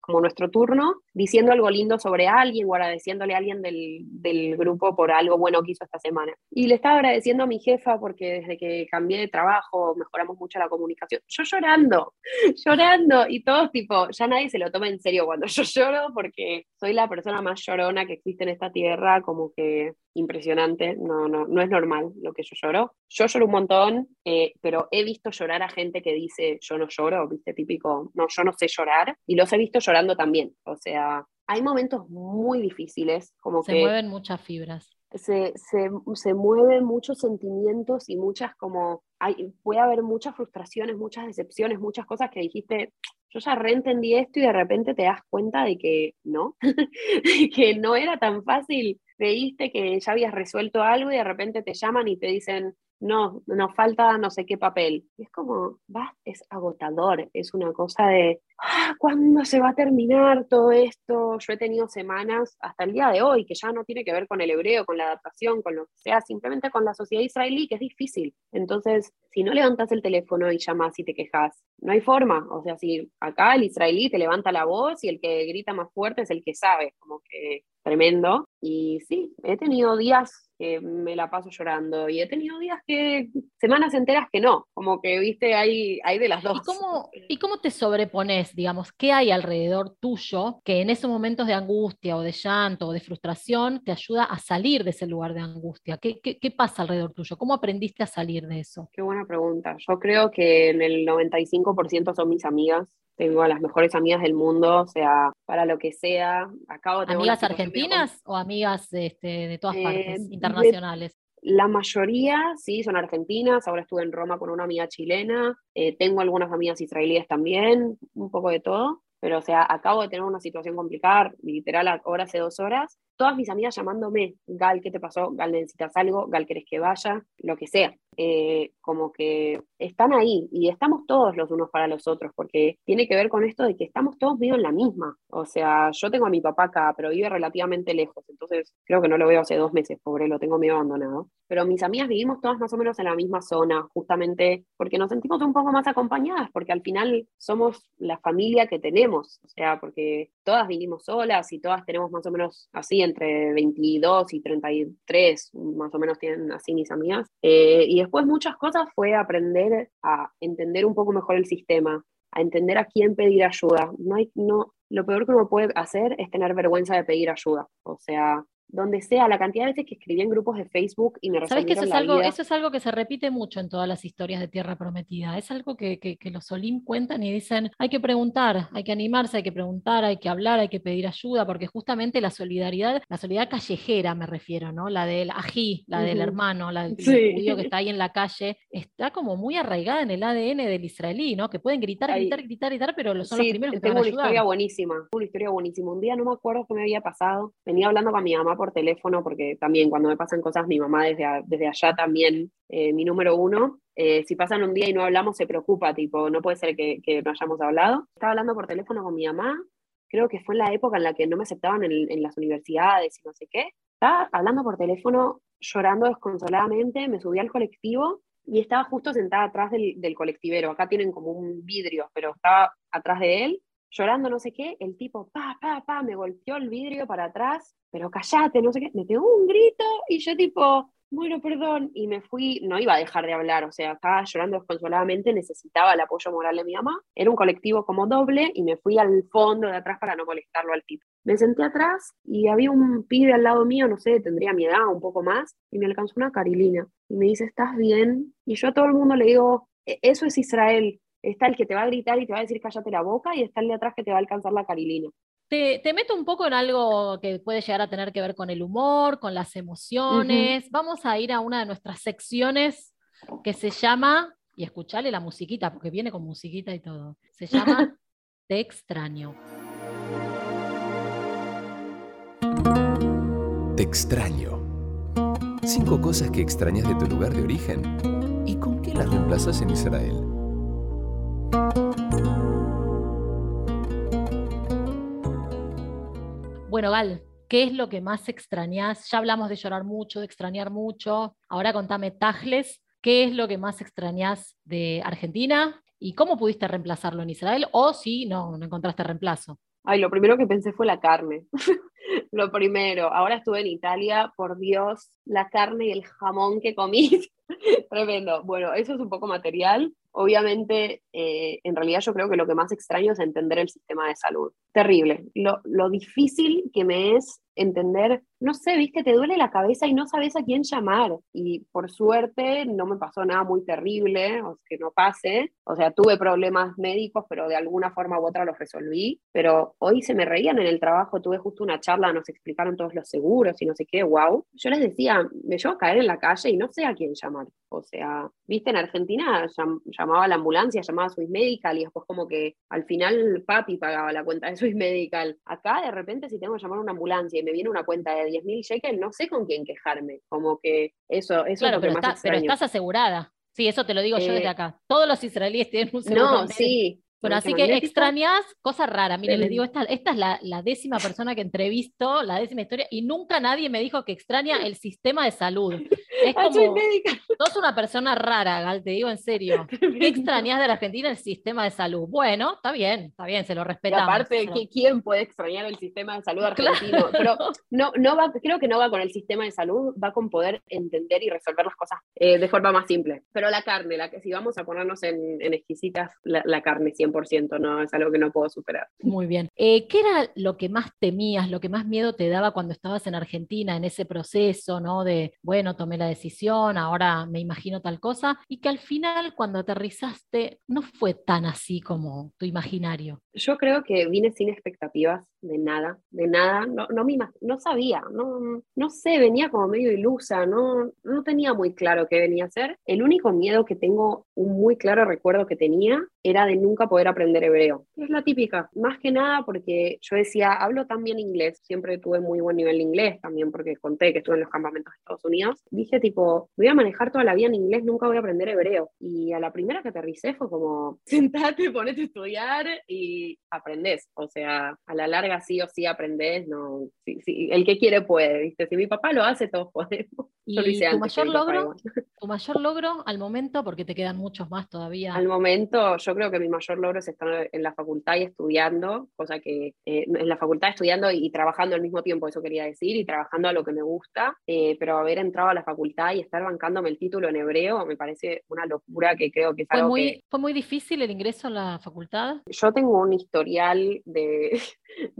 como nuestro turno diciendo algo lindo sobre alguien o agradeciéndole a alguien del, del, grupo por algo bueno que hizo esta semana. Y le estaba agradeciendo a mi jefa porque desde que cambié de trabajo mejoramos mucho la comunicación. Yo llorando, [LAUGHS] llorando y todos tipo, ya nadie se lo toma en serio cuando yo lloro porque soy la persona más llorona que existe en esta tierra, como que impresionante, no, no, no es normal lo que yo lloro. Yo lloro un montón, eh, pero he visto llorar a gente que dice yo no lloro, viste, típico, no, yo no sé llorar, y los he visto llorando también, o sea, hay momentos muy difíciles, como se mueven muchas fibras. Se, se, se, mueven muchos sentimientos y muchas como, hay, puede haber muchas frustraciones, muchas decepciones, muchas cosas que dijiste, yo ya reentendí esto y de repente te das cuenta de que no, [LAUGHS] que no era tan fácil creíste que ya habías resuelto algo y de repente te llaman y te dicen, no, nos falta no sé qué papel. Y es como, va, es agotador, es una cosa de, ah, ¿cuándo se va a terminar todo esto? Yo he tenido semanas hasta el día de hoy que ya no tiene que ver con el hebreo, con la adaptación, con lo que sea, simplemente con la sociedad israelí, que es difícil. Entonces, si no levantas el teléfono y llamas y te quejas, no hay forma. O sea, si acá el israelí te levanta la voz y el que grita más fuerte es el que sabe, como que tremendo. Y sí, he tenido días que me la paso llorando y he tenido días que, semanas enteras que no, como que, viste, hay, hay de las dos. ¿Y cómo, ¿Y cómo te sobrepones, digamos, qué hay alrededor tuyo que en esos momentos de angustia o de llanto o de frustración te ayuda a salir de ese lugar de angustia? ¿Qué, qué, qué pasa alrededor tuyo? ¿Cómo aprendiste a salir de eso? Qué buena pregunta. Yo creo que en el 95% son mis amigas tengo a las mejores amigas del mundo, o sea, para lo que sea. Acabo de ¿Amigas argentinas o amigas este, de todas partes, eh, internacionales? la mayoría, sí, son argentinas. Ahora estuve en Roma con una amiga chilena. Eh, tengo algunas amigas israelíes también, un poco de todo. Pero, o sea, acabo de tener una situación complicada, literal, ahora hace dos horas. Todas mis amigas llamándome, Gal, ¿qué te pasó? Gal, necesitas algo, Gal, ¿querés que vaya? Lo que sea. Eh, como que están ahí y estamos todos los unos para los otros, porque tiene que ver con esto de que estamos todos medio en la misma. O sea, yo tengo a mi papá acá, pero vive relativamente lejos, entonces creo que no lo veo hace dos meses, pobre, lo tengo medio abandonado. Pero mis amigas vivimos todas más o menos en la misma zona, justamente porque nos sentimos un poco más acompañadas, porque al final somos la familia que tenemos, o sea, porque todas vivimos solas y todas tenemos más o menos así entre 22 y 33, más o menos tienen así mis amigas. Eh, y después muchas cosas fue aprender a entender un poco mejor el sistema, a entender a quién pedir ayuda. No hay, no, lo peor que uno puede hacer es tener vergüenza de pedir ayuda. O sea, donde sea, la cantidad de veces que escribí en grupos de Facebook y me ¿Sabes que eso es, algo, eso es algo que se repite mucho en todas las historias de Tierra Prometida. Es algo que, que, los Olim cuentan y dicen, hay que preguntar, hay que animarse, hay que preguntar, hay que hablar, hay que pedir ayuda, porque justamente la solidaridad, la solidaridad callejera me refiero, ¿no? La del ají, la del hermano, la del judío que está ahí en la calle, está como muy arraigada en el ADN del israelí, ¿no? Que pueden gritar, gritar, gritar, gritar, pero son los primeros que tengo van a una historia buenísima, una historia buenísima. Un día no me acuerdo qué me había pasado, venía hablando con mi mamá por teléfono, porque también cuando me pasan cosas, mi mamá desde, desde allá también, eh, mi número uno, eh, si pasan un día y no hablamos, se preocupa, tipo, no puede ser que, no hayamos hablado. Estaba hablando por teléfono con mi mamá, creo que fue en la época en la que no me aceptaban en, en las universidades y no sé qué. Estaba hablando por teléfono, llorando desconsoladamente, me subí al colectivo y estaba justo sentada atrás del, del, colectivero. Acá tienen como un vidrio, pero estaba atrás de él, llorando no sé qué. El tipo, pa, pa, pa, me golpeó el vidrio para atrás, pero callate, no sé qué. Me pegó un grito y yo tipo, bueno, perdón. Y me fui, no iba a dejar de hablar, o sea, estaba llorando desconsoladamente, necesitaba el apoyo moral de mi mamá. Era un colectivo como doble y me fui al fondo de atrás para no molestarlo al tipo. Me senté atrás y había un pibe al lado mío, no sé, tendría mi edad, un poco más, y me alcanzó una carilina. Y me dice, ¿estás bien? Y yo a todo el mundo le digo, e-, eso es Israel. Está el que te va a gritar y te va a decir cállate la boca y está el de atrás que te va a alcanzar la carilina. Te, te, meto un poco en algo que puede llegar a tener que ver con el humor, con las emociones. Uh -huh. Vamos a ir a una de nuestras secciones que se llama, y escuchale la musiquita, porque viene con musiquita y todo. Se llama [LAUGHS] Te extraño. Te extraño. Cinco cosas que extrañas de tu lugar de origen. ¿Y con qué las reemplazas en Israel? Bueno, Val, ¿qué es lo que más extrañas? Ya hablamos de llorar mucho, de extrañar mucho. Ahora contame, Tajles, ¿qué es lo que más extrañas de Argentina? ¿Y cómo pudiste reemplazarlo en Israel? O si no, no encontraste reemplazo. Ay, lo primero que pensé fue la carne. [LAUGHS] lo primero. Ahora estuve en Italia, por Dios, la carne y el jamón que comí. [LAUGHS] Tremendo. Bueno, eso es un poco material. Obviamente, eh, en realidad yo creo que lo que más extraño es entender el sistema de salud. Terrible. Lo, lo difícil que me es entender, no sé, viste, te duele la cabeza y no sabes a quién llamar. Y por suerte no me pasó nada muy terrible, o que no pase. O sea, tuve problemas médicos, pero de alguna forma u otra los resolví. Pero hoy se me reían en el trabajo, tuve justo una charla, nos explicaron todos los seguros y no sé qué, wow. Yo les decía, me llevo a caer en la calle y no sé a quién llamar. O sea, viste, en Argentina llam llamaba a la ambulancia, llamaba a Swiss Medical y después como que al final papi pagaba la cuenta de Swiss Medical. Acá de repente si tengo que llamar a una ambulancia y me viene una cuenta de 10 mil shekels, no sé con quién quejarme. Como que eso, eso claro, es lo pero, que más está, pero estás asegurada. Sí, eso te lo digo eh, yo desde acá. Todos los israelíes tienen un seguro. No, sí, bueno, así que extrañas cosas raras. Mire, les digo, esta, esta es la, la, décima persona que entrevisto, la décima historia, y nunca nadie me dijo que extraña el sistema de salud. [LAUGHS] Es como, [LAUGHS] sos una persona rara, Gal, te digo en serio. [LAUGHS] ¿Qué extrañas de la Argentina el sistema de salud? Bueno, está bien, está bien, se lo respetamos. Y aparte. ¿quién puede extrañar el sistema de salud argentino? Claro. Pero no, no va, creo que no va con el sistema de salud, va con poder entender y resolver las cosas eh, de forma más simple. Pero la carne, la que si vamos a ponernos en, en exquisitas, la, la carne siempre no, es algo que no puedo superar. Muy bien. Eh, ¿Qué era lo que más temías, lo que más miedo te daba cuando estabas en Argentina, en ese proceso, ¿no? De, bueno, tomé la decisión, ahora me imagino tal cosa, y que al final cuando aterrizaste no fue tan así como tu imaginario? Yo creo que vine sin expectativas de nada, de nada, no, no, me, no sabía, no, no sé, venía como medio ilusa, no, no tenía muy claro qué venía a hacer. El único miedo que tengo, un muy claro recuerdo que tenía, era de nunca poder aprender hebreo. Es la típica, más que nada porque yo decía, hablo tan bien inglés, siempre tuve muy buen nivel de inglés también porque conté que estuve en los campamentos de Estados Unidos. Dije tipo, voy a manejar toda la vida en inglés, nunca voy a aprender hebreo. Y a la primera que aterricé fue como, [LAUGHS] sentate, ponete a estudiar y aprendés. O sea, a la larga sí o sí aprendés, no, sí, sí, el que quiere puede, ¿viste? Si mi papá lo hace, todos podemos. [LAUGHS] ¿Y tu mayor logro? [LAUGHS] ¿Tu mayor logro al momento? Porque te quedan muchos más todavía. Al momento, yo creo que mi mayor logro es estar en la facultad y estudiando, cosa que eh, en la facultad estudiando y, y, trabajando al mismo tiempo, eso quería decir, y trabajando a lo que me gusta, eh, pero haber entrado a la facultad y estar bancándome el título en hebreo me parece una locura que creo que es ¿Fue algo muy, que... ¿Fue muy difícil el ingreso a la facultad? Yo tengo un historial de,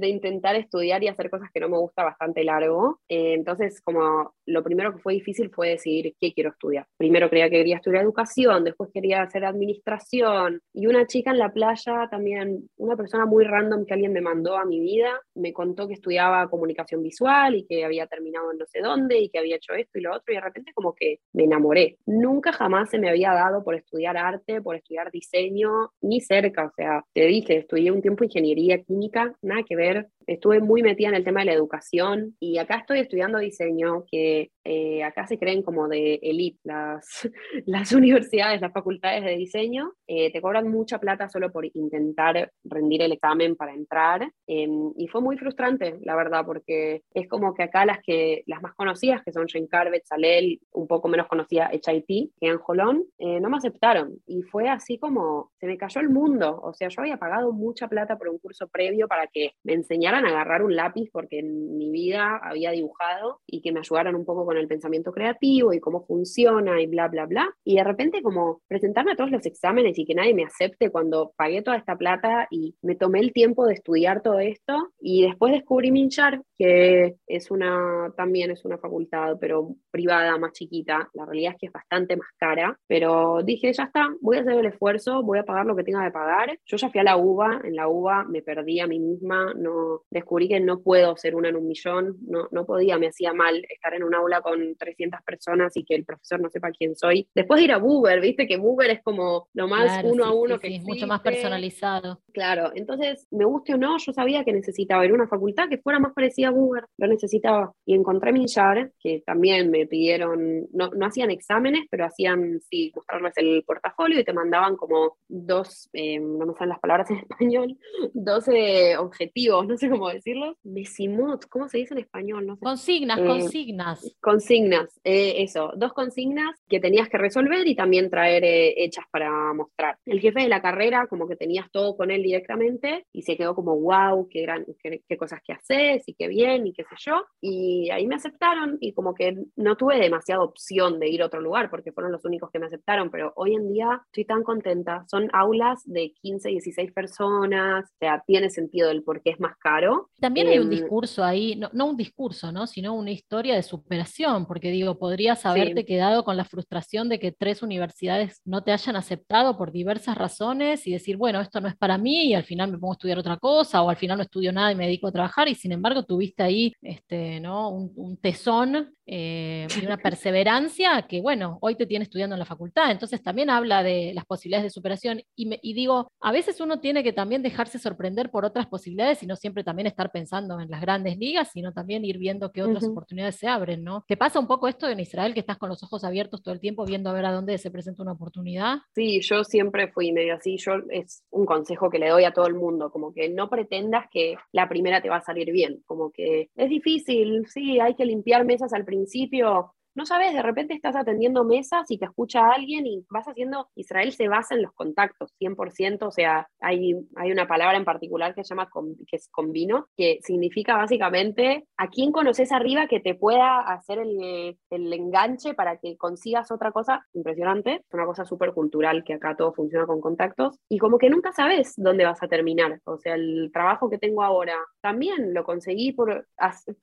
de intentar estudiar y hacer cosas que no me gusta bastante largo, eh, entonces como lo primero que fue difícil fue decidir qué quiero estudiar. Primero creía que quería estudiar educación, después quería hacer administración, y una chica en la playa también, una persona muy random que alguien me mandó a mi vida, me contó que estudiaba comunicación visual y que había terminado en no sé dónde y que había hecho esto y lo otro, y de repente como que me enamoré. Nunca jamás se me había dado por estudiar arte, por estudiar diseño, ni cerca, o sea, te dije, estudié un tiempo ingeniería química, nada que ver, did estuve muy metida en el tema de la educación y acá estoy estudiando diseño, que eh, acá se creen como de elite las, [LAUGHS] las universidades, las facultades de diseño, eh, te cobran mucha plata solo por intentar rendir el examen para entrar em, y fue muy frustrante, la verdad, porque es como que acá las, que, las más conocidas, que son Jane Carvet, Salel, un poco menos conocida HIT, que en Jolón, eh, no me aceptaron. Y fue así como, se me cayó el mundo, o sea, yo había pagado mucha plata por un curso previo para que me enseñaran a agarrar un lápiz porque en mi vida había dibujado y que me ayudaran un poco con el pensamiento creativo y cómo funciona y bla, bla, bla. Y de repente como presentarme a todos los exámenes y que nadie me acepte cuando pagué toda esta plata y me tomé el tiempo de estudiar todo esto y después descubrí Minchar, que es una, también es una facultad, pero privada, más chiquita. La realidad es que es bastante más cara, pero dije, ya está, voy a hacer el esfuerzo, voy a pagar lo que tenga que pagar. Yo ya fui a la UBA, en la UBA me perdí a mí misma, no, descubrí que no puedo ser una en un millón, no, no podía, me hacía mal estar en un aula con 300 personas y que el profesor no sepa quién soy. Después de ir a Buber, viste que Buber es como lo más uno a uno que es mucho más personalizado. Claro, entonces, me guste o no, yo sabía que necesitaba ir a una facultad que fuera más parecida a Buber, lo necesitaba. Y encontré Minjar, que también me pidieron, no, no hacían exámenes, pero hacían, sí, mostrarles el portafolio y te mandaban como dos, eh, no me salen las palabras en [LAUGHS] español, 12 objetivos, no sé cómo decirlos, mesimot, ¿cómo se dice en español? No Consignas, eh, consignas. Consignas, eh, eso, dos consignas que tenías que resolver y también traer hechas para mostrar. El jefe de la carrera, como que tenías todo con él directamente y se quedó como, wow, qué, gran, qué, cosas que haces y qué bien y qué sé yo. Y ahí me aceptaron y como que no tuve demasiada opción de ir a otro lugar porque fueron los únicos que me aceptaron, pero hoy en día estoy tan contenta. Son aulas de 15, 16 personas, o sea, tiene sentido el por qué es más caro. También hay un em, discurso ahí, no, no, un discurso, ¿no? sino una historia de superación, porque digo, podrías haberte quedado con la frustración de que tres universidades no te hayan aceptado por diversas razones y decir, bueno, esto no es para mí y al final me pongo a estudiar otra cosa o al final no estudio nada y me dedico a trabajar y sin embargo tuviste ahí este, ¿no? un, tesón eh, y una perseverancia que, bueno, hoy te tiene estudiando en la facultad. Entonces también habla de las posibilidades de superación y, y digo, a veces uno tiene que también dejarse sorprender por otras posibilidades y no siempre también estar pensando en las grandes ligas, sino también ir viendo qué otras oportunidades se abren, ¿no? ¿Te pasa un poco esto en Israel que estás con los ojos abiertos todo el tiempo viendo a ver a dónde se presenta una oportunidad? Sí, yo siempre fui medio así, yo es un consejo que le doy a todo el mundo, como que no pretendas que la primera te va a salir bien, como que es difícil, sí, hay que limpiar mesas al principio, principio no sabes, de repente estás atendiendo mesas y te escucha alguien y vas haciendo, Israel se basa en los contactos, 100%, o sea, hay, hay una palabra en particular que se llama, que es combino, que significa básicamente a quién conoces arriba que te pueda hacer el, el enganche para que consigas otra cosa impresionante, es una cosa súper cultural que acá todo funciona con contactos, y como que nunca sabes dónde vas a terminar, o sea, el trabajo que tengo ahora también lo conseguí por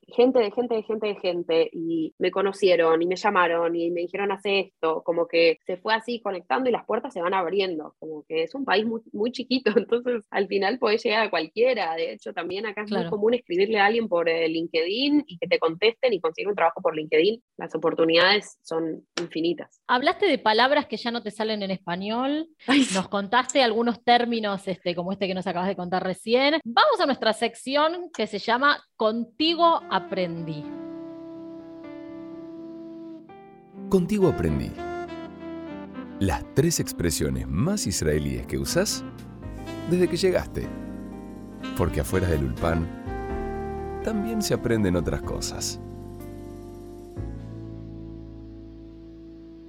gente de gente de gente de gente y me conocieron y me llamaron y me dijeron hace esto, como que se fue así conectando y las puertas se van abriendo, como que es un país muy, muy chiquito, [LAUGHS] entonces al final puedes llegar a cualquiera, de hecho también acá es muy común escribirle a alguien por eh, LinkedIn y que te contesten y conseguir un trabajo por LinkedIn, las oportunidades son infinitas. Hablaste de palabras que ya no te salen en español, nos contaste algunos términos este, como este que nos acabas de contar recién, vamos a nuestra sección que se llama Contigo aprendí. Contigo aprendí las tres expresiones más israelíes que usas desde que llegaste. Porque afuera del Ulpan también se aprenden otras cosas.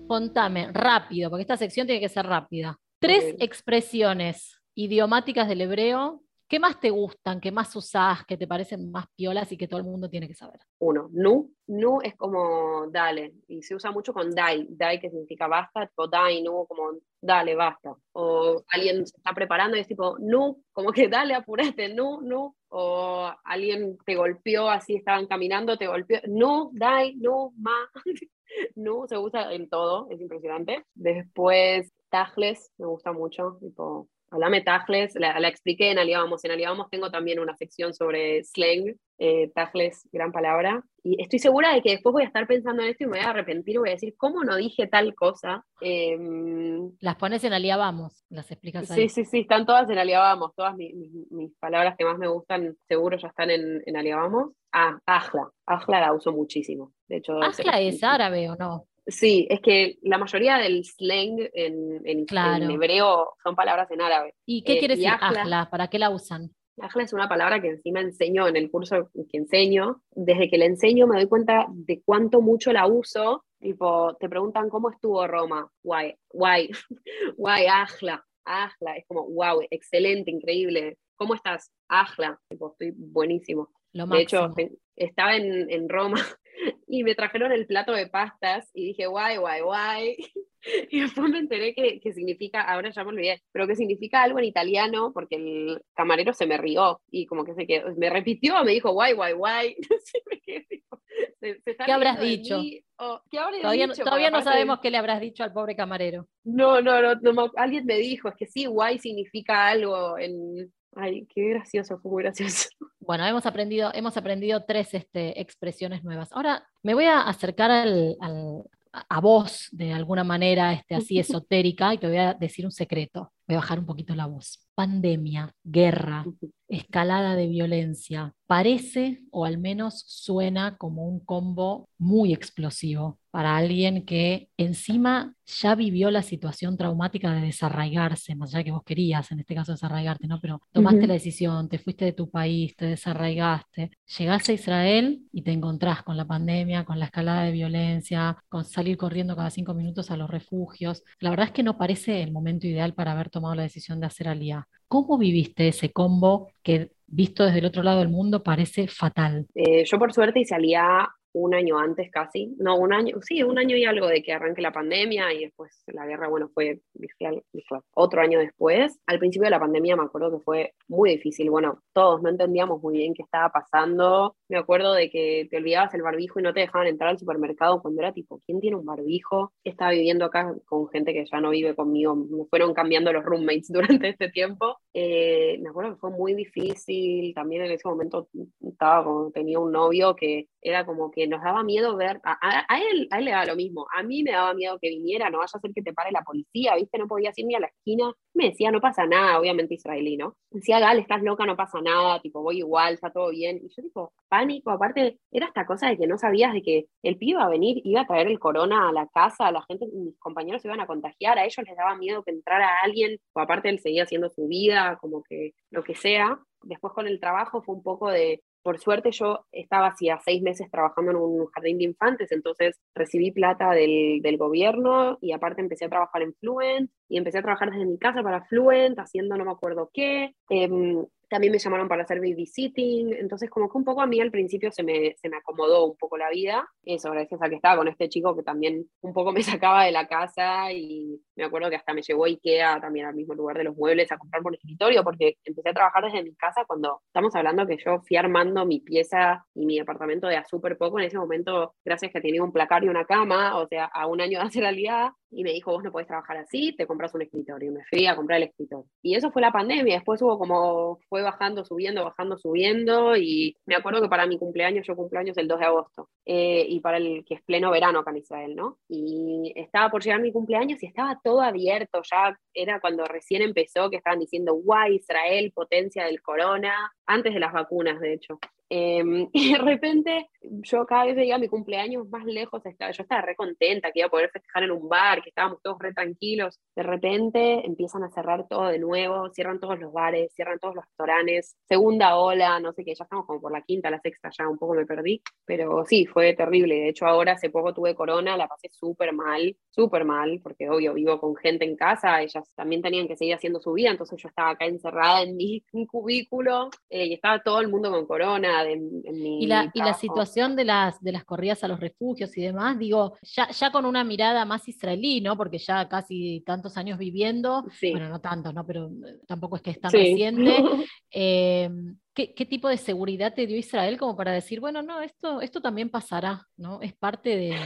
Contame, rápido, porque esta sección tiene que ser rápida. Tres expresiones idiomáticas del hebreo ¿Qué más te gustan, qué más usás, que te parecen más piolas y que todo el mundo tiene que saber? Uno, nu. Nu es como dale, y se usa mucho con dai. Dai que significa basta, tipo dai, nu, como dale, basta. O alguien se está preparando y es tipo nu, como que dale, apurate, nu, nu. O alguien te golpeó, así estaban caminando, te golpeó, nu, dai, nu, ma. [LAUGHS] nu se usa en todo, es impresionante. Después, tajles, me gusta mucho, tipo hablame Tajles, la, la expliqué en Aliábamos. En Aliábamos tengo también una sección sobre slang, eh, Tajles, gran palabra. Y estoy segura de que después voy a estar pensando en esto y me voy a arrepentir y voy a decir, ¿cómo no dije tal cosa? Em, las pones en Aliábamos, las explicas ahí. Sí, sí, sí, están todas en Aliábamos. Todas mis, mis, palabras que más me gustan, seguro ya están en, en Aliábamos. Ah, Ajla. Ajla la uso muchísimo. De hecho, ¿Ajla es árabe o no? Sí, es que la mayoría del slang en, en, hebreo son palabras en árabe. ¿Y qué eh, quiere decir ajla? ¿Para qué la usan? Ajla es una palabra que encima enseño en el curso que enseño. Desde que la enseño me doy cuenta de cuánto mucho la uso. Tipo, te preguntan cómo estuvo Roma. Guay, guay, [LAUGHS] guay, ajla, ajla. Es como, wow, excelente, increíble. ¿Cómo estás? Ajla. Tipo, estoy buenísimo. de hecho, estaba en, en Roma [LAUGHS] y me trajeron el plato de pastas y dije, guay, guay, guay. [LAUGHS] Y después me enteré que, que, significa, ahora ya me olvidé, pero que significa algo en italiano, porque el camarero se me rió y como que se quedó, me repitió, me dijo, guay, guay, guay. [LAUGHS] ¿Qué habrás dicho? todavía, dicho? todavía no sabemos qué le habrás dicho al pobre camarero. No, no, no, no, alguien me dijo, es que sí, guay significa algo en, Ay, qué gracioso, fue muy gracioso. Bueno, hemos aprendido, hemos aprendido tres este, expresiones nuevas. Ahora me voy a acercar al, a vos de alguna manera este, así [LAUGHS] esotérica y te voy a decir un secreto. Voy a bajar un poquito la voz. Pandemia, guerra, escalada de violencia. Parece, o al menos suena como un combo muy explosivo para alguien que encima ya vivió la situación traumática de desarraigarse, más allá que vos querías, en este caso desarraigarte, ¿no? Pero tomaste la decisión, te fuiste de tu país, te desarraigaste, llegás a Israel y te encontrás con la pandemia, con la escalada de violencia, con salir corriendo cada cinco minutos a los refugios. La verdad es que no parece el momento ideal para haber tomado la decisión de hacer alía. ¿Cómo viviste ese combo que visto desde el otro lado del mundo parece fatal? Eh, yo por suerte hice alía un año antes casi, no, un año, sí, un año y algo de que arranque la pandemia y después la guerra, bueno, fue, otro año después. Al principio de la pandemia me acuerdo que fue muy difícil, bueno, todos no entendíamos muy bien qué estaba pasando. Me acuerdo de que te olvidabas el barbijo y no te dejaban entrar al supermercado cuando era tipo, ¿quién tiene un barbijo? Estaba viviendo acá con gente que ya no vive conmigo, me fueron cambiando los roommates [LAUGHS] durante este tiempo. Eh, me acuerdo que fue muy difícil, también en ese momento estaba como, tenía un novio que era como que nos daba miedo ver, a, él, a él le daba lo mismo, a mí me daba miedo que viniera, no vaya a ser que te pare la policía, viste, no podía ir ni a la esquina, me decía, no pasa nada, obviamente israelí, ¿no? decía, Gal, estás loca, no pasa nada, tipo, voy igual, está todo bien, y yo tipo, pánico, aparte, era esta cosa de que no sabías de que el pibe iba a venir, iba a traer el corona a la casa, la gente, mis compañeros se iban a contagiar, a ellos les daba miedo que entrara alguien, o aparte él seguía haciendo su vida, como que lo que sea, después con el trabajo fue un poco de, por suerte yo estaba hacía seis meses trabajando en un jardín de infantes, entonces recibí plata del, del, gobierno y aparte empecé a trabajar en Fluent y empecé a trabajar desde mi casa para Fluent, haciendo no me acuerdo qué. Em, también me llamaron para hacer babysitting, entonces como que un poco a mí al principio se me, se me acomodó un poco la vida, eso gracias a que estaba con este chico que también un poco [LAUGHS] me sacaba de la casa y me acuerdo que hasta me llevó Ikea también al mismo lugar de los muebles a comprar por escritorio, porque empecé a trabajar desde mi casa cuando estamos hablando que yo fui armando mi pieza y mi apartamento de a súper poco, en ese momento gracias que tenía un placar y una cama, o sea, a un año de hacer aliada, y me dijo, vos no podés trabajar así, te compras un escritorio. Y me fui a comprar el escritorio. Y eso fue la pandemia. Después hubo como, fue bajando, subiendo, bajando, subiendo. Y me acuerdo que para mi cumpleaños, yo cumpleaños el 2 de agosto. Eh, y para el que es pleno verano acá en Israel, ¿no? Y estaba por llegar mi cumpleaños y estaba todo abierto. Ya era cuando recién empezó que estaban diciendo, guay, Israel, potencia del corona. Antes de las vacunas, de hecho. Em, [LAUGHS] y de repente, yo cada vez veía mi cumpleaños más lejos, estaba, yo estaba re contenta que iba a poder festejar en un bar, que estábamos todos re tranquilos. De repente empiezan a cerrar todo de nuevo, cierran todos los bares, cierran todos los restaurantes, segunda ola, no sé qué, ya estamos como por la quinta, la sexta, ya un poco me perdí, pero sí, fue terrible. De hecho, ahora hace poco tuve corona, la pasé súper mal, súper mal, porque obvio vivo con gente en casa, ellas también tenían que seguir haciendo su vida, entonces yo estaba acá encerrada en mi, [LAUGHS] cubículo eh, y estaba todo el mundo con corona y, la, y la situación de las, de las corridas a los refugios y demás, digo, ya, ya con una mirada más israelí, ¿no? Porque ya casi tantos años viviendo, bueno, no tantos, ¿no? Pero eh, tampoco es que es tan reciente. [LAUGHS] Em, ¿qué, ¿qué, tipo de seguridad te dio Israel como para decir, bueno, no, esto, esto también pasará, ¿no? Es parte de,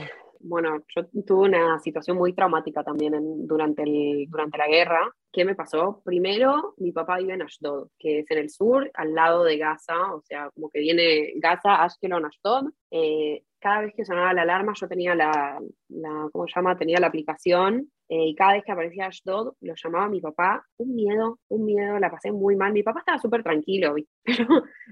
bueno, yo tuve una situación muy traumática también durante, el, durante la guerra. ¿Qué me pasó? Primero, mi papá vive en Ashdod, que es en el sur, al lado de Gaza, o sea, como que viene Gaza, Ashkelon, Ashdod. Eh, cada vez que sonaba la alarma yo tenía la, la ¿cómo se llama? Tenía la aplicación eh, y cada vez que aparecía Ashdod lo llamaba mi papá. Un miedo, un miedo, la pasé muy mal. Mi papá estaba súper tranquilo, [LAUGHS] pero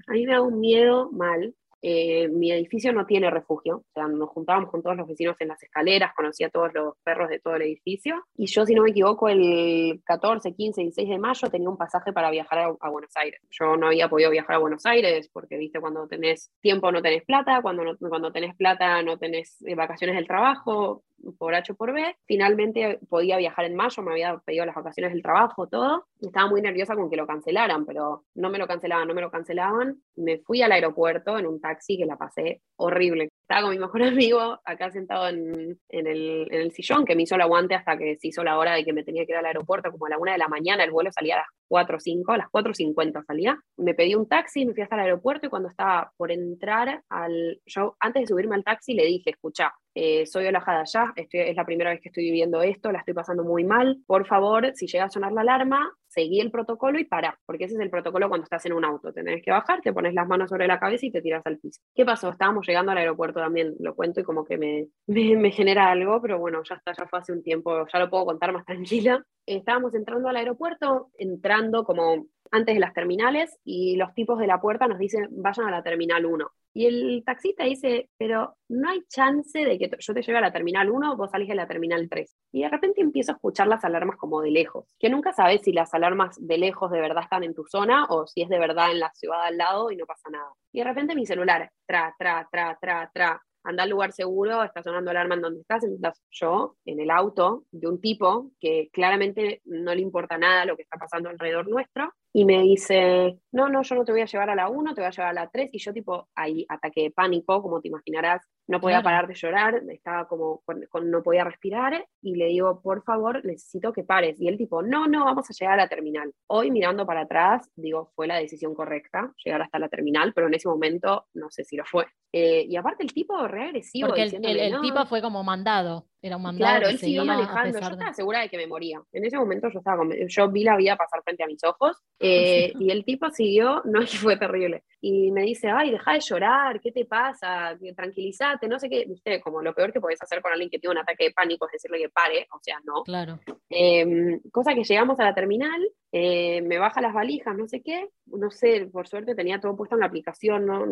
a mí me da un miedo mal. Eh, mi edificio no tiene refugio, o sea, nos juntábamos con todos los vecinos en las escaleras, conocía a todos los perros de todo el edificio, y yo, si no me equivoco, el 14, 15, 16 de mayo tenía un pasaje para viajar a, Buenos Aires. Yo no había podido viajar a Buenos Aires porque, viste, cuando tenés tiempo no tenés plata, cuando, cuando tenés plata no tenés eh, vacaciones del trabajo, por H por B. Finalmente podía viajar en mayo, me había pedido las vacaciones del trabajo, todo. Estaba muy nerviosa con que lo cancelaran, pero no me lo cancelaban, no me lo cancelaban. Me fui al aeropuerto en un taxi que la pasé horrible. Estaba con mi mejor [LAUGHS] amigo acá sentado en, en, el, en, el, sillón, que me hizo el aguante hasta que se hizo la hora de que me tenía que ir al aeropuerto, como a la una de la mañana, el vuelo salía a las 4 o 5, a las 4.50 salía. Me pedí un taxi, me fui hasta el aeropuerto y cuando estaba por entrar al... Yo antes de subirme al taxi le dije, escucha, eh, soy Olajada allá, es la primera vez que estoy viviendo esto, la estoy pasando muy mal. Por favor, si llega a sonar la alarma, seguí el protocolo y para, porque ese es el protocolo cuando estás en un auto. Tenés que bajar, te pones las manos sobre la cabeza y te tiras al piso. ¿Qué pasó? Estábamos llegando al aeropuerto también, lo cuento y como que me, [LAUGHS] me, genera algo, pero bueno, ya está, ya fue hace un tiempo, ya lo puedo contar más tranquila. Estábamos entrando al aeropuerto, entrando como antes de las terminales y los tipos de la puerta nos dicen vayan a la terminal 1. Y el taxista dice, pero no hay chance de que yo te lleve a la terminal 1, vos salís de la terminal 3. Y de repente empiezo a escuchar las alarmas como de lejos, que nunca sabes si las alarmas de lejos de verdad están en tu zona o si es de verdad en la ciudad al lado y no pasa nada. Y de repente mi celular, tra, tra, tra, tra, tra, anda al lugar seguro, está sonando alarma en donde estás, estás yo en el auto de un tipo que claramente no le importa nada lo que está pasando alrededor nuestro, y me dice, no, no, yo no te voy a llevar a la 1, te voy a llevar a la 3, y yo tipo, ahí ataque de pánico, como te imaginarás, no podía parar de llorar, estaba como, con, no podía respirar, y le digo, por favor, necesito que pares, y él tipo, no, no, vamos a llegar a la terminal. Hoy mirando para atrás, digo, fue la decisión correcta, llegar hasta la terminal, pero en ese momento no sé si lo fue. Eh, y aparte el tipo reagresivo. Porque el, tipo fue como mandado. Era un mandado. Claro, él siguió manejando. Yo estaba segura de que me moría. En ese momento yo estaba yo vi la vida pasar frente a mis ojos [LAUGHS] eh, y el tipo siguió, no que fue terrible. Y me dice, ay, deja de llorar, ¿qué te pasa? Tranquilízate, no sé qué. Viste, como lo peor que podés hacer con alguien que tiene un ataque de pánico es decirle que pare, o sea, no. Claro. Em, cosa que llegamos a la terminal, eh, me baja las valijas, no sé qué, no sé, por suerte tenía todo puesto en la aplicación, ¿no?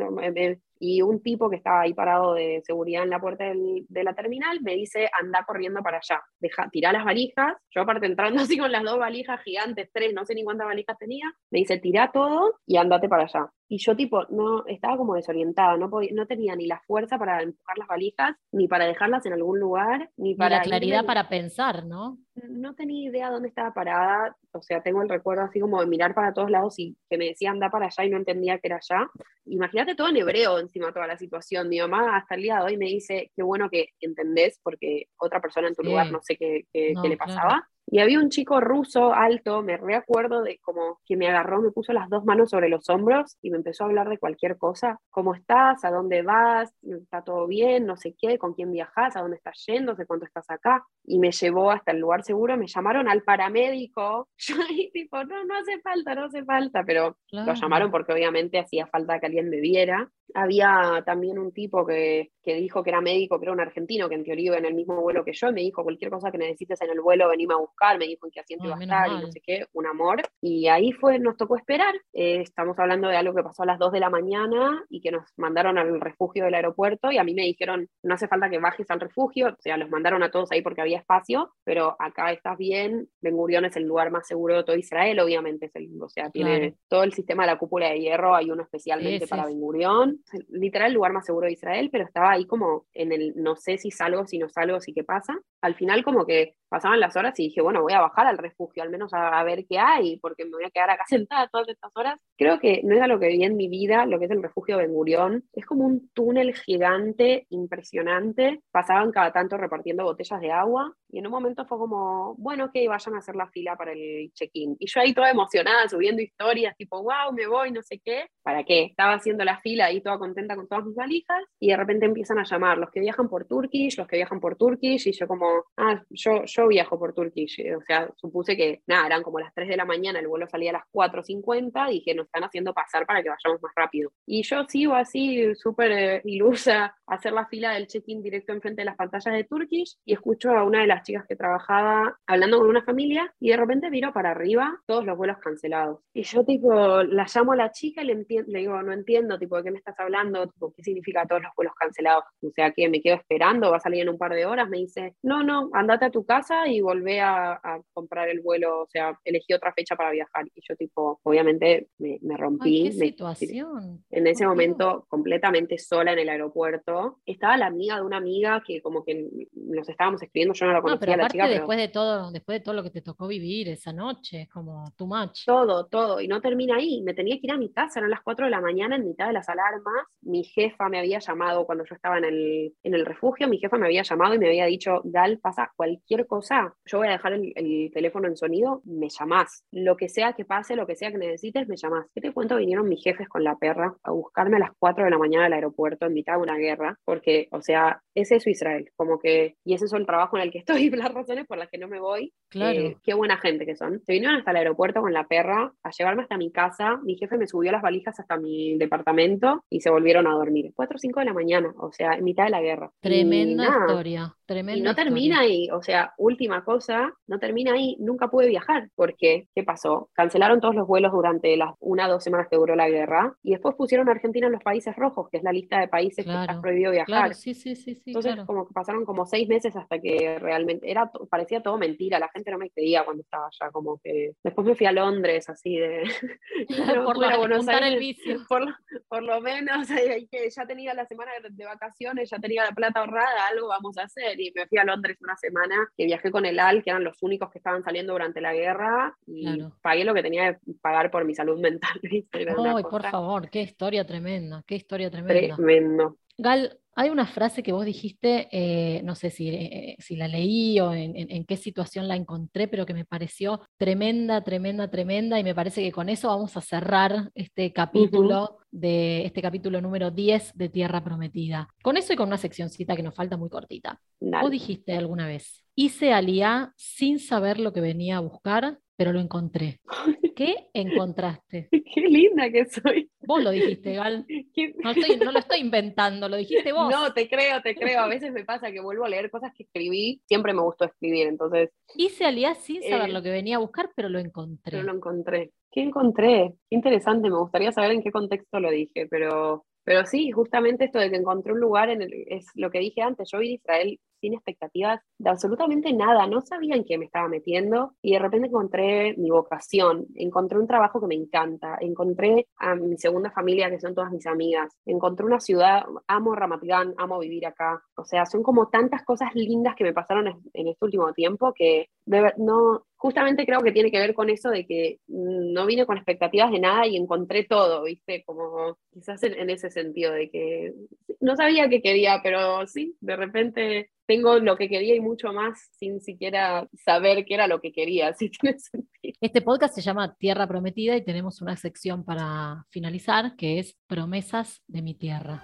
y un tipo que estaba ahí parado de seguridad en la puerta de la terminal me dice, anda corriendo para allá, deja, tira las valijas, yo aparte entrando [LAUGHS] así con las dos valijas gigantes, tres, no sé ni cuántas valijas tenía, me dice, tira todo y andate para allá. Y yo tipo, no, estaba como desorientada, no, podía, no tenía ni la fuerza para empujar las valijas, ni para dejarlas en algún lugar, ni para... la claridad para pensar, ¿no? No tenía idea dónde estaba parada, o sea, tengo el recuerdo así como de mirar para todos lados y que me decía anda para allá y no entendía que era allá. Imagínate todo en hebreo encima toda la situación. Mi mamá hasta el día de hoy me dice, qué bueno que entendés porque otra persona en tu lugar no sé qué, qué, le pasaba. Y había un chico ruso alto, me recuerdo de como que me agarró, me puso las dos manos sobre los hombros y me empezó a hablar de cualquier cosa. ¿Cómo estás? ¿A dónde vas? ¿Está todo bien? No sé qué, ¿con quién viajas? ¿A dónde estás yendo? ¿De cuánto estás acá? Y me llevó hasta el lugar seguro, me llamaron al paramédico. [LAUGHS] Yo ahí tipo, no, no hace falta, no hace falta, pero lo llamaron porque obviamente hacía falta que alguien me viera. Había también un tipo que, que dijo que era médico, pero era un argentino que en teoría iba en el mismo vuelo que yo, me dijo cualquier cosa que necesites en el vuelo, venime a buscar me dijo en qué asiento iba a estar y no sé qué, un amor. Y ahí fue, nos tocó esperar. Eh, estamos hablando de algo que pasó a las 2 de la mañana y que nos mandaron al refugio del aeropuerto y a mí me dijeron, no hace falta que bajes al refugio, o sea, los mandaron a todos ahí porque había espacio, pero acá estás bien, Ben Gurion es el lugar más seguro de todo Israel, obviamente, es el, o sea, tiene todo el sistema de la cúpula de hierro, hay uno especialmente para Ben Gurion, literal el lugar más seguro de Israel, pero estaba ahí como en el no sé si salgo, si no salgo, si qué pasa. Al final como que pasaban las horas y dije, bueno, voy a bajar al refugio, al menos a, ver qué hay, porque me voy a quedar acá sentada todas estas horas. Creo que no era lo que vi en mi vida, lo que es el refugio Ben Gurión. Es como un túnel gigante, impresionante. Pasaban cada tanto repartiendo botellas de agua y en un momento fue como, bueno, ok, vayan a hacer la fila para el check-in. Y yo ahí toda emocionada, subiendo historias, tipo, wow, me voy, no sé qué. ¿Para qué? Estaba haciendo la fila ahí toda contenta con todas mis valijas y de repente empiezan a llamar los que viajan por Turkish, los que viajan por Turkish y yo como, ah, yo, yo viajo por Turkish. O sea, supuse que, nada, eran como las 3 de la mañana, el vuelo salía a las 4.50 y dije, nos están haciendo pasar para que vayamos más rápido. Y yo sigo así, súper eh, ilusa, a hacer la fila del check-in directo enfrente de las pantallas de Turkish y escucho a una de las chicas que trabajaba hablando con una familia y de repente miro para arriba todos los vuelos cancelados. Y yo tipo, la llamo a la chica y le, le digo, no entiendo, tipo, ¿de qué me estás hablando? Tipo, ¿Qué significa todos los vuelos cancelados? O sea, que me quedo esperando, va a salir en un par de horas. Me dice, no, no, andate a tu casa y volvé a, comprar el vuelo, o sea, elegí otra fecha para viajar. Y yo tipo, obviamente me, rompí. qué situación. En ese momento, completamente sola en el aeropuerto. Estaba la amiga de una amiga que como que nos estábamos escribiendo, yo no la conocía pero aparte después de todo, después de todo lo que te tocó vivir esa noche, como too much. Todo, todo, y no termina ahí, me tenía que ir a mi casa, eran las 4 de la mañana en mitad de las alarmas, mi jefa me había llamado cuando yo estaba en el, en el refugio, mi jefa me había llamado y me había dicho, Gal, pasa cualquier cosa, yo voy a dejar el, teléfono en sonido, me llamás, lo que sea que pase, lo que sea que necesites, me llamás. ¿Qué te cuento? Vinieron mis jefes con la perra a buscarme a las 4 de la mañana al aeropuerto en mitad de una guerra, porque, o sea, es eso Israel, como que, y ese es el trabajo en el que estoy, [LAUGHS] las razones por las que no me voy. Claro. Eh, qué buena gente que son. Se vinieron hasta el aeropuerto con la perra a llevarme hasta mi casa. Mi jefe me subió las valijas hasta mi departamento y se volvieron a dormir. 4 o 5 de la mañana, o sea, en mitad de la guerra. Tremenda historia. Tremenda y no termina ahí, o sea, última cosa, no termina ahí, nunca pude viajar. porque ¿Qué pasó? Cancelaron todos los vuelos durante las una o dos semanas que duró la guerra y después pusieron a Argentina en los países rojos, que es la lista de países que está prohibido viajar. Claro, sí, sí, sí, sí. Entonces, como que pasaron como seis meses hasta que realmente era, parecía todo mentira, la gente no me creía cuando estaba allá, como que después me fui a Londres, así de... [LAUGHS] [LAUGHS] por, lo, Buenos Aires, el vicio. Por, lo menos, [LAUGHS] que ya tenía la semana de vacaciones, ya tenía la plata ahorrada, algo vamos a hacer, y me fui a Londres una semana, que viajé con el AL, que eran los únicos que estaban saliendo durante la guerra, y pagué lo que tenía que pagar por mi salud [LAUGHS] mental. Ay, por favor, qué historia tremenda, qué historia tremenda. Tremendo. Gal, hay una frase que vos dijiste, eh, no sé si, eh, si, la leí o en, qué situación la encontré, pero que me pareció tremenda, tremenda, tremenda, y me parece que con eso vamos a cerrar este capítulo de este capítulo número 10 de Tierra Prometida. Con eso y con una seccioncita que nos falta muy cortita. Vos dijiste alguna vez, hice aliá sin saber lo que venía a buscar, pero lo encontré. [LAUGHS] ¿Qué encontraste? Qué linda que soy. Vos lo dijiste, Gal. [LAUGHS] No, lo estoy inventando, lo dijiste [LAUGHS] vos. No, te creo, te creo. A veces me pasa que vuelvo a leer cosas que escribí. Siempre me gustó escribir, entonces. Hice alias sin saber eh, lo que venía a buscar, pero lo encontré. Pero lo encontré. ¿Qué encontré? Qué interesante. Me gustaría saber en qué contexto lo dije, pero pero sí, justamente esto de que encontré un lugar en el, es lo que dije antes, yo vi Israel sin expectativas de absolutamente nada, no sabía en qué me estaba metiendo y de repente encontré mi vocación, encontré un trabajo que me encanta, encontré a mi segunda familia que son todas mis amigas, encontré una ciudad, amo Ramatgan, amo vivir acá, o sea, son como tantas cosas lindas que me pasaron en, este último tiempo que no, justamente creo que tiene que ver con eso de que no vine con expectativas de nada y encontré todo, ¿viste? Como quizás en, ese sentido de que no sabía qué quería, pero sí, de repente tengo lo que quería y mucho más sin siquiera saber qué era lo que quería, [LAUGHS] si tiene sentido. Este podcast se llama Tierra Prometida y tenemos una sección para finalizar que es Promesas de mi tierra.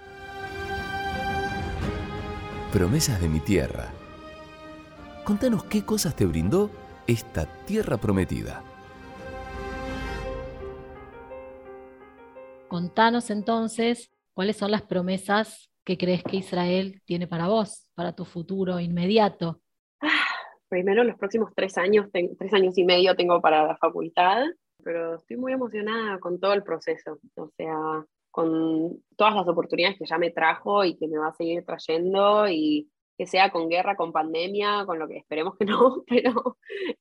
Promesas de mi tierra. Contanos qué cosas te brindó esta tierra prometida. Contanos entonces cuáles son las promesas que crees que Israel tiene para vos, para tu futuro inmediato. Ah, primero, los próximos tres años, tres años y medio tengo para la facultad, pero estoy muy emocionada con todo el proceso, o sea, con todas las oportunidades que ya me trajo y que me va a seguir trayendo y que sea con guerra, con pandemia, con lo que esperemos que no, [LAUGHS] pero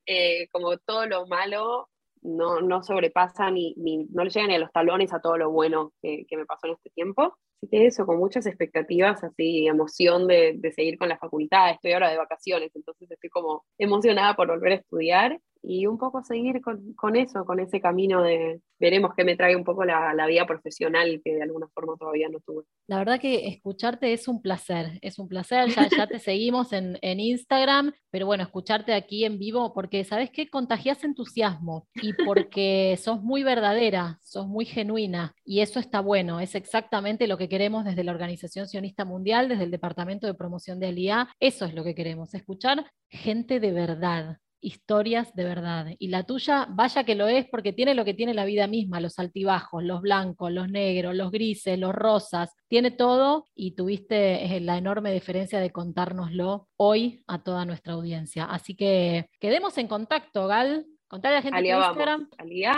eh, como todo lo malo no, no sobrepasa ni, no le llega ni a los talones a todo lo bueno que, me pasó en este tiempo. Así que eso, con muchas expectativas, así, emoción de, de seguir con la facultad. Estoy ahora de vacaciones, entonces estoy como emocionada por volver a estudiar y un poco seguir con, con, eso, con ese camino de veremos qué me trae un poco la, la, vida profesional que de alguna forma todavía no tuve. La verdad que escucharte es un placer, es un placer, ya, ya te [LAUGHS] seguimos en, en, Instagram, pero bueno, escucharte aquí en vivo porque, ¿sabes qué? Contagias entusiasmo y porque sos muy verdadera, sos muy genuina y eso está bueno, es exactamente lo que queremos desde la Organización Sionista Mundial, desde el Departamento de Promoción de Alía, eso es lo que queremos, escuchar gente de verdad, historias de verdad. Y la tuya, vaya que lo es, porque tiene lo que tiene la vida misma, los altibajos, los blancos, los negros, los grises, los rosas, tiene todo y tuviste eh, la enorme diferencia de contárnoslo hoy a toda nuestra audiencia. Así que quedemos en contacto, Gal. Contale a la gente en Instagram,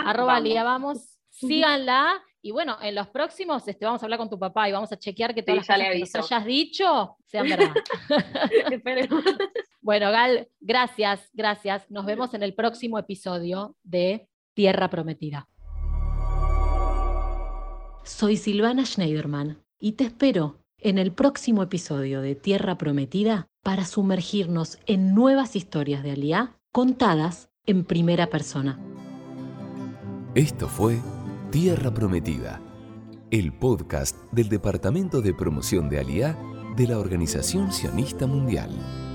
arroba vamos. [LAUGHS] síganla. Y bueno, en los próximos este, vamos a hablar con tu papá y vamos a chequear que todas las cosas que nos hayas dicho sean verdad. [LAUGHS] [LAUGHS] bueno, Gal, gracias, gracias. Nos vemos en el próximo episodio de Tierra Prometida. Soy Silvana Schneiderman y te espero en el próximo episodio de Tierra Prometida para sumergirnos en nuevas historias de Aliá contadas en primera persona. Esto fue Tierra Prometida, el podcast del Departamento de Promoción de Aliá de la Organización Sionista Mundial.